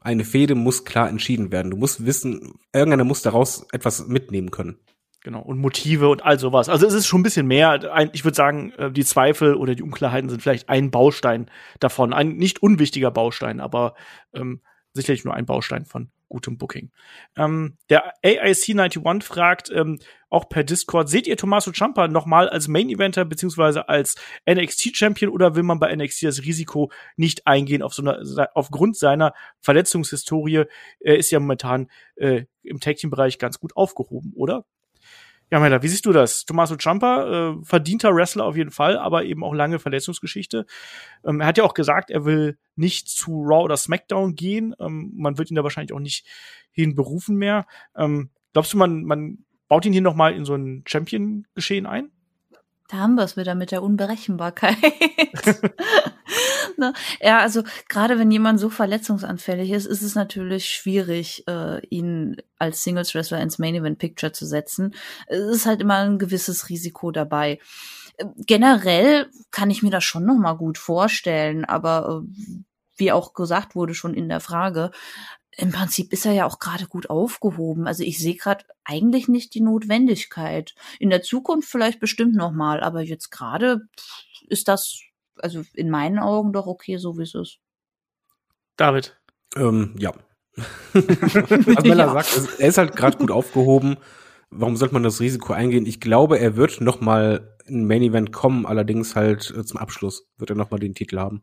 D: Eine Fehde muss klar entschieden werden. Du musst wissen, irgendeiner muss daraus etwas mitnehmen können.
B: Genau, und Motive und all sowas. Also es ist schon ein bisschen mehr. Ich würde sagen, äh, die Zweifel oder die Unklarheiten sind vielleicht ein Baustein davon. Ein nicht unwichtiger Baustein, aber ähm, sicherlich nur ein Baustein von gutem Booking. Ähm, der AIC91 fragt ähm, auch per Discord, seht ihr Tommaso Ciampa nochmal als Main Eventer beziehungsweise als NXT Champion oder will man bei NXT das Risiko nicht eingehen auf so eine, aufgrund seiner Verletzungshistorie? Er ist ja momentan äh, im Tag Team Bereich ganz gut aufgehoben, oder? Ja, Mela, wie siehst du das? Tommaso Ciampa, äh, verdienter Wrestler auf jeden Fall, aber eben auch lange Verletzungsgeschichte. Ähm, er hat ja auch gesagt, er will nicht zu Raw oder SmackDown gehen. Ähm, man wird ihn da wahrscheinlich auch nicht hin berufen mehr. Ähm, glaubst du, man, man baut ihn hier noch mal in so ein Champion-Geschehen ein?
C: Da haben wir es wieder mit der Unberechenbarkeit. ne? Ja, also gerade wenn jemand so verletzungsanfällig ist, ist es natürlich schwierig, äh, ihn als Singles Wrestler ins Main Event Picture zu setzen. Es ist halt immer ein gewisses Risiko dabei. Generell kann ich mir das schon noch mal gut vorstellen, aber äh, wie auch gesagt wurde schon in der Frage, im Prinzip ist er ja auch gerade gut aufgehoben. Also ich sehe gerade eigentlich nicht die Notwendigkeit. In der Zukunft vielleicht bestimmt noch mal, aber jetzt gerade ist das also in meinen Augen doch okay, so wie es ist.
B: David.
D: Ähm, ja. Was Mella ja. sagt, er ist halt gerade gut aufgehoben. Warum sollte man das Risiko eingehen? Ich glaube, er wird noch mal in Main Event kommen, allerdings halt äh, zum Abschluss wird er noch mal den Titel haben.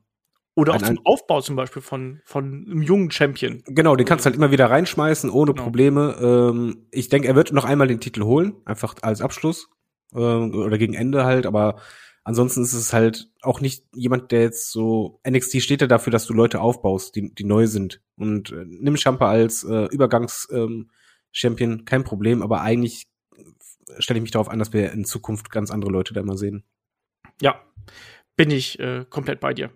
B: Oder auch ein, zum Aufbau zum Beispiel von, von einem jungen Champion.
D: Genau, den kannst du halt immer wieder reinschmeißen, ohne genau. Probleme. Ähm, ich denke, er wird noch einmal den Titel holen, einfach als Abschluss. Äh, oder gegen Ende halt, aber ansonsten ist es halt auch nicht jemand, der jetzt so, NXT steht ja dafür, dass du Leute aufbaust, die, die neu sind. Und äh, nimm Champa als äh, Übergangs-Champion, ähm, kein Problem, aber eigentlich stelle ich mich darauf an, dass wir in Zukunft ganz andere Leute da immer sehen.
B: Ja, bin ich äh, komplett bei dir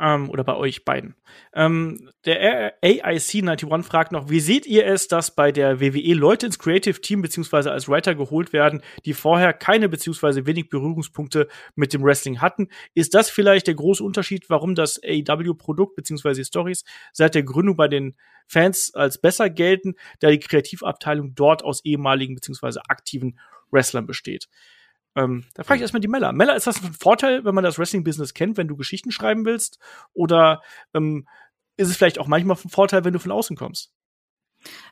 B: ähm, oder bei euch beiden. Ähm, der AIC91 fragt noch, wie seht ihr es, dass bei der WWE Leute ins Creative Team beziehungsweise als Writer geholt werden, die vorher keine beziehungsweise wenig Berührungspunkte mit dem Wrestling hatten? Ist das vielleicht der große Unterschied, warum das AEW-Produkt beziehungsweise Stories seit der Gründung bei den Fans als besser gelten, da die Kreativabteilung dort aus ehemaligen beziehungsweise aktiven Wrestlern besteht? Ähm, da frage ich erstmal die Mella. Mella, ist das ein Vorteil, wenn man das Wrestling-Business kennt, wenn du Geschichten schreiben willst? Oder ähm, ist es vielleicht auch manchmal ein Vorteil, wenn du von außen kommst?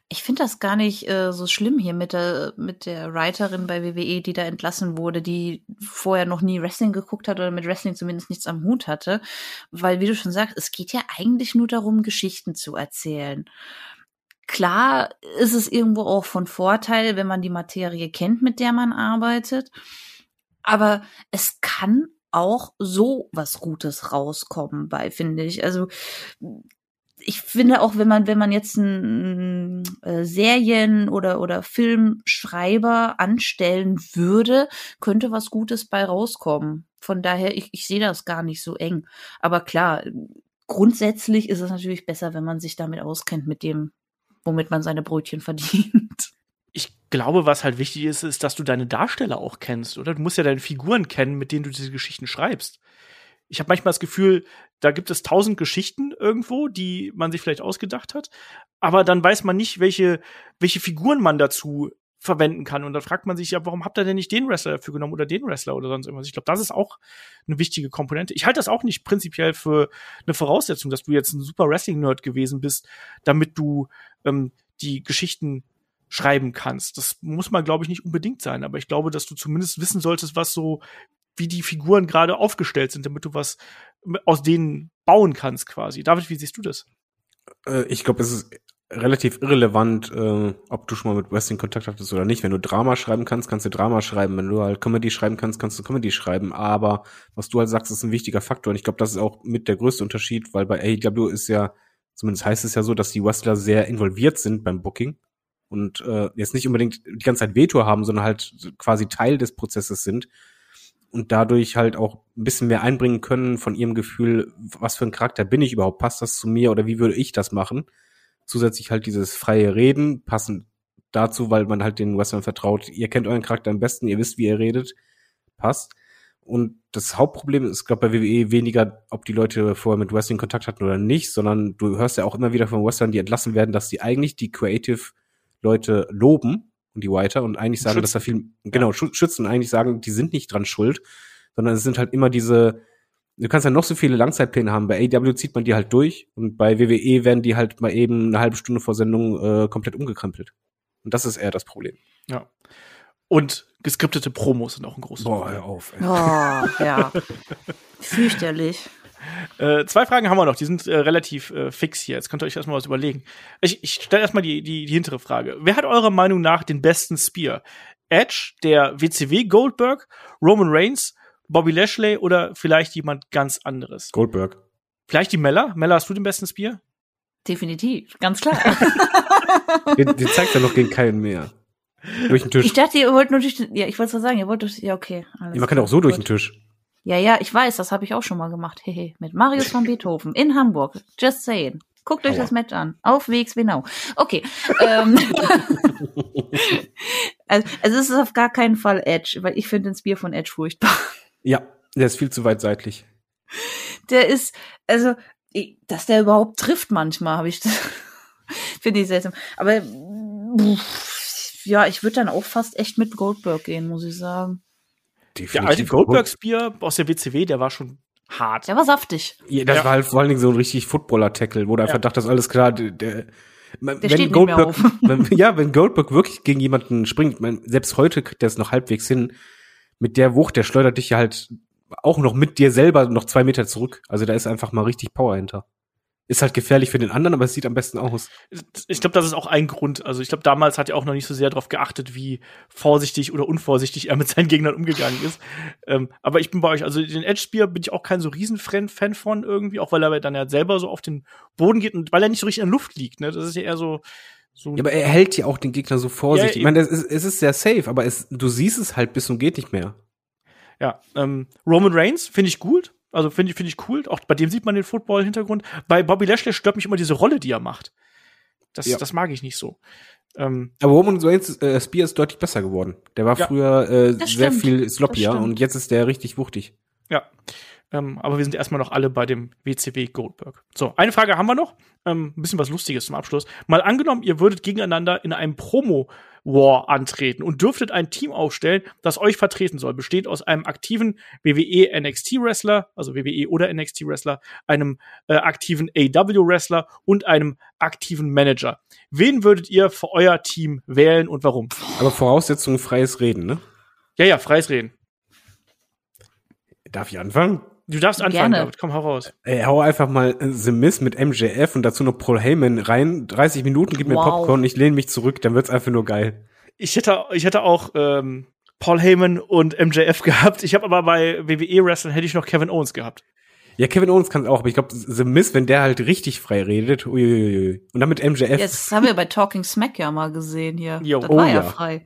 C: Ich finde das gar nicht äh, so schlimm hier mit der, mit der Writerin bei WWE, die da entlassen wurde, die vorher noch nie Wrestling geguckt hat oder mit Wrestling zumindest nichts am Hut hatte. Weil, wie du schon sagst, es geht ja eigentlich nur darum, Geschichten zu erzählen. Klar ist es irgendwo auch von Vorteil, wenn man die Materie kennt, mit der man arbeitet. Aber es kann auch so was Gutes rauskommen bei, finde ich. Also ich finde auch, wenn man, wenn man jetzt einen äh, Serien- oder, oder Filmschreiber anstellen würde, könnte was Gutes bei rauskommen. Von daher, ich, ich sehe das gar nicht so eng. Aber klar, grundsätzlich ist es natürlich besser, wenn man sich damit auskennt, mit dem, womit man seine Brötchen verdient.
B: Ich glaube, was halt wichtig ist, ist, dass du deine Darsteller auch kennst, oder? Du musst ja deine Figuren kennen, mit denen du diese Geschichten schreibst. Ich habe manchmal das Gefühl, da gibt es tausend Geschichten irgendwo, die man sich vielleicht ausgedacht hat, aber dann weiß man nicht, welche, welche Figuren man dazu verwenden kann. Und dann fragt man sich ja, warum habt ihr denn nicht den Wrestler dafür genommen oder den Wrestler oder sonst irgendwas? Ich glaube, das ist auch eine wichtige Komponente. Ich halte das auch nicht prinzipiell für eine Voraussetzung, dass du jetzt ein super Wrestling-Nerd gewesen bist, damit du ähm, die Geschichten schreiben kannst. Das muss man, glaube ich, nicht unbedingt sein, aber ich glaube, dass du zumindest wissen solltest, was so, wie die Figuren gerade aufgestellt sind, damit du was aus denen bauen kannst quasi. David, wie siehst du das?
D: Äh, ich glaube, es ist relativ irrelevant, äh, ob du schon mal mit Wrestling Kontakt hattest oder nicht. Wenn du Drama schreiben kannst, kannst du Drama schreiben. Wenn du halt Comedy schreiben kannst, kannst du Comedy schreiben. Aber was du halt sagst, ist ein wichtiger Faktor. Und ich glaube, das ist auch mit der größte Unterschied, weil bei AEW ist ja, zumindest heißt es ja so, dass die Wrestler sehr involviert sind beim Booking und äh, jetzt nicht unbedingt die ganze Zeit Veto haben, sondern halt quasi Teil des Prozesses sind und dadurch halt auch ein bisschen mehr einbringen können von ihrem Gefühl, was für ein Charakter bin ich überhaupt, passt das zu mir oder wie würde ich das machen? Zusätzlich halt dieses freie Reden, passend dazu, weil man halt den Western vertraut, ihr kennt euren Charakter am besten, ihr wisst, wie ihr redet, passt. Und das Hauptproblem ist, glaube bei WWE weniger, ob die Leute vorher mit Wrestling Kontakt hatten oder nicht, sondern du hörst ja auch immer wieder von Western, die entlassen werden, dass die eigentlich die Creative Leute loben und die Writer und eigentlich sagen, schützen. dass da viel, genau, schützen und eigentlich sagen, die sind nicht dran schuld, sondern es sind halt immer diese, du kannst ja noch so viele Langzeitpläne haben. Bei AW zieht man die halt durch und bei WWE werden die halt mal eben eine halbe Stunde vor Sendung äh, komplett umgekrempelt. Und das ist eher das Problem.
B: Ja. Und geskriptete Promos sind auch ein großes
D: Boah, hör auf.
C: Ey. Oh, ja. Fürchterlich.
B: Äh, zwei Fragen haben wir noch, die sind äh, relativ äh, fix hier. Jetzt könnt ihr euch erstmal was überlegen. Ich, ich stelle erstmal die, die, die hintere Frage. Wer hat eurer Meinung nach den besten Spear? Edge, der WCW Goldberg, Roman Reigns, Bobby Lashley oder vielleicht jemand ganz anderes?
D: Goldberg.
B: Vielleicht die Mella? Mella, hast du den besten Spear?
C: Definitiv, ganz klar.
D: den, den zeigt er noch gegen keinen mehr. Durch den Tisch.
C: Ich dachte, ihr wollt nur durch den, ja, ich wollte es sagen, ihr wollt durch, ja, okay.
D: Alles ja, man kann auch so gut. durch den Tisch.
C: Ja, ja, ich weiß, das habe ich auch schon mal gemacht. Hehe, mit Marius von Beethoven in Hamburg. Just saying. Guckt euch Aua. das Match an. Auf Wegs Genau. Okay. ähm, also, also es ist auf gar keinen Fall Edge, weil ich finde den Spear von Edge furchtbar.
D: Ja, der ist viel zu weit seitlich.
C: Der ist, also, dass der überhaupt trifft manchmal, habe ich das. finde ich seltsam. Aber pff, ja, ich würde dann auch fast echt mit Goldberg gehen, muss ich sagen.
B: Definitiv. Der alte Goldberg-Spear aus der WCW, der war schon hart.
C: Der war saftig.
D: Ja, das ja. war halt vor allen Dingen so ein richtig Footballer-Tackle, wo du ja. einfach dachtest, alles klar, der, der
C: wenn Goldberg,
D: wenn, ja, wenn Goldberg wirklich gegen jemanden springt, man, selbst heute kriegt er es noch halbwegs hin, mit der Wucht, der schleudert dich ja halt auch noch mit dir selber noch zwei Meter zurück. Also da ist einfach mal richtig Power hinter. Ist halt gefährlich für den anderen, aber es sieht am besten aus.
B: Ich glaube, das ist auch ein Grund. Also ich glaube, damals hat er auch noch nicht so sehr darauf geachtet, wie vorsichtig oder unvorsichtig er mit seinen Gegnern umgegangen ist. ähm, aber ich bin bei euch, also den Edge Spear bin ich auch kein so riesen Fan von irgendwie, auch weil er dann ja selber so auf den Boden geht und weil er nicht so richtig in der Luft liegt. Ne? Das ist ja eher so. So
D: ja, aber er hält ja auch den Gegner so vorsichtig. Ja, ich meine, es ist, es ist sehr safe, aber es, du siehst es halt bis und geht nicht mehr.
B: Ja, ähm, Roman Reigns finde ich gut. Also finde ich, finde ich cool. Auch bei dem sieht man den Football-Hintergrund. Bei Bobby Lashley stört mich immer diese Rolle, die er macht. Das,
D: Ja.
B: das mag ich nicht so. Ähm,
D: Aber Roman Reigns äh, Spear ist deutlich besser geworden. Der war
B: Ja.
D: früher äh, sehr viel sloppier und jetzt ist der richtig wuchtig.
B: Ja. Ähm, aber wir sind erstmal noch alle bei dem WCW Goldberg. So, eine Frage haben wir noch. Ähm, ein bisschen was Lustiges zum Abschluss. Mal angenommen, ihr würdet gegeneinander in einem Promo-War antreten und dürftet ein Team aufstellen, das euch vertreten soll. Besteht aus einem aktiven WWE NXT-Wrestler, also WWE oder NXT-Wrestler, einem äh, aktiven AW-Wrestler und einem aktiven Manager. Wen würdet ihr für euer Team wählen und warum?
D: Aber Voraussetzung freies Reden, ne?
B: Ja, ja, freies Reden.
D: Darf ich anfangen?
B: Du darfst anfangen,
C: Gerne.
B: David. Komm, hau raus.
D: Ey, hau einfach mal The Miz mit MJF und dazu noch Paul Heyman rein. 30 Minuten, gib mir
C: Wow.
D: Popcorn, ich lehne mich zurück, dann wird's einfach nur geil.
B: ich hätte, ich hätte auch ähm, Paul Heyman und MJF gehabt. Ich habe aber bei WWE Wrestling hätte ich noch Kevin Owens gehabt.
D: Ja, Kevin Owens kann auch, aber ich glaube, The Miz, wenn der halt richtig frei redet, uiuiui. Und dann mit MJF.
C: Jetzt haben wir bei Talking Smack ja mal gesehen hier.
B: Jo.
C: das
D: Oh
C: war ja
D: ja.
C: frei.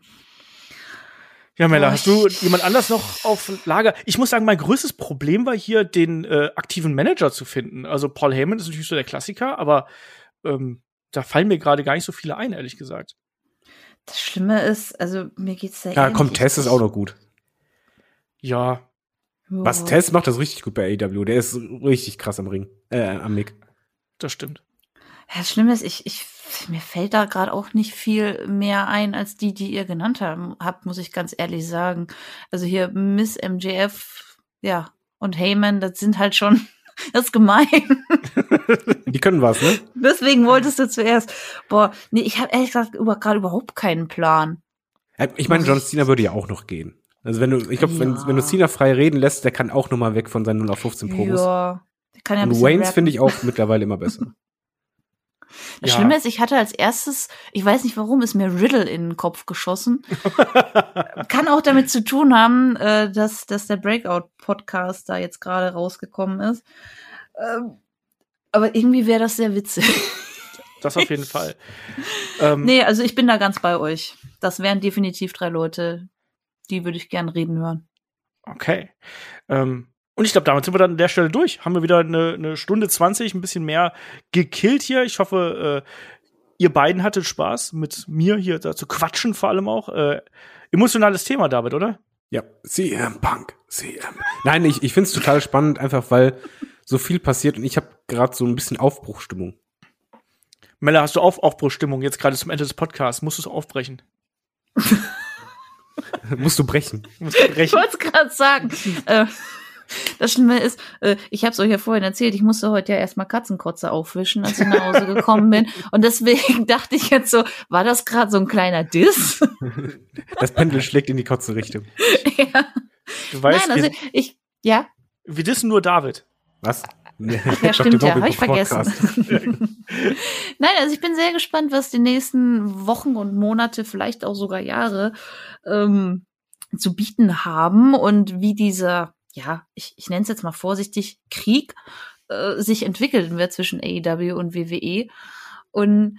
B: Ja, Mella,
C: Oh,
B: hast du jemand anders noch auf Lager? Ich muss sagen, mein größtes Problem war hier, den äh, aktiven Manager zu finden. Also Paul Heyman ist natürlich so der Klassiker, aber ähm, da fallen mir gerade gar nicht so viele ein, ehrlich gesagt.
C: Das Schlimme ist, also mir geht's sehr
D: Ja,
C: ähnlich.
D: komm, Tess ist auch noch gut.
B: Ja,
C: Jo.
D: Was, Tess macht das richtig gut bei AEW. Der ist richtig krass am Ring, äh, am Mick.
B: das stimmt.
C: Ja, das Schlimme ist, ich, ich, mir fällt da gerade auch nicht viel mehr ein als die, die ihr genannt haben, habt, muss ich ganz ehrlich sagen. Also hier Miss MJF, ja, und Heyman, das sind halt schon, das ist gemein.
D: Die können was, ne?
C: Deswegen wolltest du zuerst. Boah, nee, ich habe ehrlich gesagt über, gerade überhaupt keinen Plan.
D: Ich meine, John Cena würde ja auch noch gehen. Also wenn du, ich glaube, wenn,
C: Ja.
D: wenn du Cena frei reden lässt, der kann auch noch mal weg von seinen 0 auf 15 Promos.
C: Ja, der kann ja ein
D: Und Waynes finde ich auch mittlerweile immer besser.
C: Das
B: Ja.
C: Schlimme ist, ich hatte als erstes, ich weiß nicht warum, ist mir Riddle in den Kopf geschossen. Kann auch damit zu tun haben, äh, dass, dass der Breakout-Podcast da jetzt gerade rausgekommen ist. Ähm, aber irgendwie wäre das sehr witzig.
B: Das auf jeden Fall. Ähm,
C: nee, also ich bin da ganz bei euch. Das wären definitiv drei Leute, die würde ich gern reden hören.
B: Okay. Ähm, und ich glaube, damit sind wir dann an der Stelle durch. Haben wir wieder eine, eine Stunde 20, ein bisschen mehr gekillt hier. Ich hoffe, äh, ihr beiden hattet Spaß, mit mir hier da zu quatschen, vor allem auch. Äh, emotionales Thema, David, oder?
D: Ja, CM Punk, CM. Nein, ich, ich finde es total spannend, einfach weil so viel passiert und ich habe gerade so ein bisschen Aufbruchstimmung.
B: Mella, hast du auf Aufbruchstimmung jetzt gerade zum Ende des Podcasts? Musst du es aufbrechen?
D: Musst du brechen.
B: Musst du
C: Ich
B: brechen?
C: wollte es gerade sagen. Das Schlimme ist, äh, ich habe es euch ja vorhin erzählt, ich musste heute ja erstmal Katzenkotze aufwischen, als ich nach Hause gekommen bin. Und deswegen dachte ich jetzt so, war das gerade so ein kleiner Diss?
D: Das Pendel schlägt in die Kotze-Richtung.
C: ja.
B: Du weißt,
C: Nein, also
B: wir,
C: ich, ja,
B: wir dissen nur David.
D: Was?
C: ja, stimmt ja, habe ich vergessen. Nein, also ich bin sehr gespannt, was die nächsten Wochen und Monate, vielleicht auch sogar Jahre, ähm, zu bieten haben und wie dieser, ja, ich, ich nenne es jetzt mal vorsichtig, Krieg äh, sich entwickeln wird zwischen AEW und WWE. Und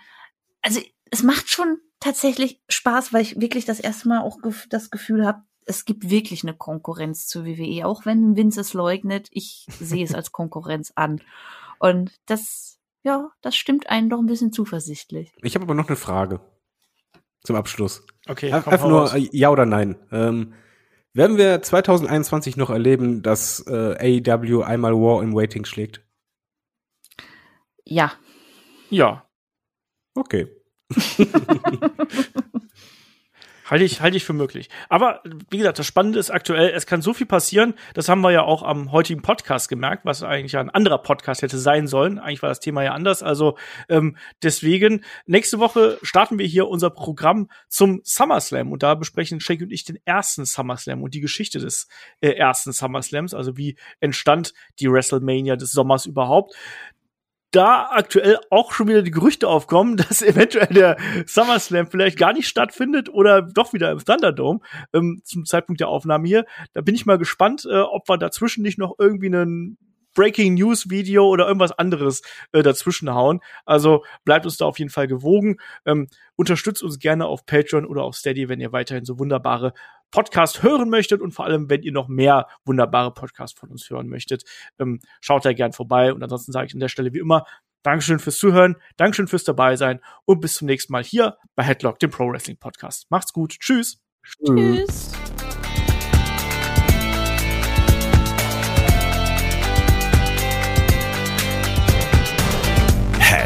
C: also es macht schon tatsächlich Spaß, weil ich wirklich das erste Mal auch gef das Gefühl habe, es gibt wirklich eine Konkurrenz zu WWE, auch wenn Vince es leugnet. Ich sehe es als Konkurrenz an. Und das, ja, das stimmt einen doch ein bisschen zuversichtlich.
D: Ich habe aber noch eine Frage zum Abschluss.
B: Okay,
D: Einfach nur
B: raus.
D: ja oder nein. Ähm, werden wir 2021 noch erleben, dass äh, AEW einmal War in Waiting schlägt?
C: Ja.
B: Ja,
D: Okay.
B: halte ich, halte ich für möglich. Aber wie gesagt, das Spannende ist aktuell, es kann so viel passieren. Das haben wir ja auch am heutigen Podcast gemerkt, was eigentlich ein anderer Podcast hätte sein sollen. Eigentlich war das Thema ja anders. Also ähm, deswegen, nächste Woche starten wir hier unser Programm zum SummerSlam und da besprechen Shake und ich den ersten SummerSlam und die Geschichte des äh, ersten SummerSlams. Also wie entstand die WrestleMania des Sommers überhaupt? Da aktuell auch schon wieder die Gerüchte aufkommen, dass eventuell der SummerSlam vielleicht gar nicht stattfindet oder doch wieder im Thunderdome ähm, zum Zeitpunkt der Aufnahme hier. Da bin ich mal gespannt, äh, ob wir dazwischen nicht noch irgendwie einen Breaking News Video oder irgendwas anderes äh, dazwischen hauen. Also bleibt uns da auf jeden Fall gewogen. Ähm, unterstützt uns gerne auf Patreon oder auf Steady, wenn ihr weiterhin so wunderbare Podcasts hören möchtet und vor allem, wenn ihr noch mehr wunderbare Podcasts von uns hören möchtet, ähm, schaut da gern vorbei. Und ansonsten sage ich an der Stelle wie immer, Dankeschön fürs Zuhören, Dankeschön fürs dabei sein und bis zum nächsten Mal hier bei Headlock, dem Pro Wrestling Podcast. Macht's gut. Tschüss.
C: Tschüss.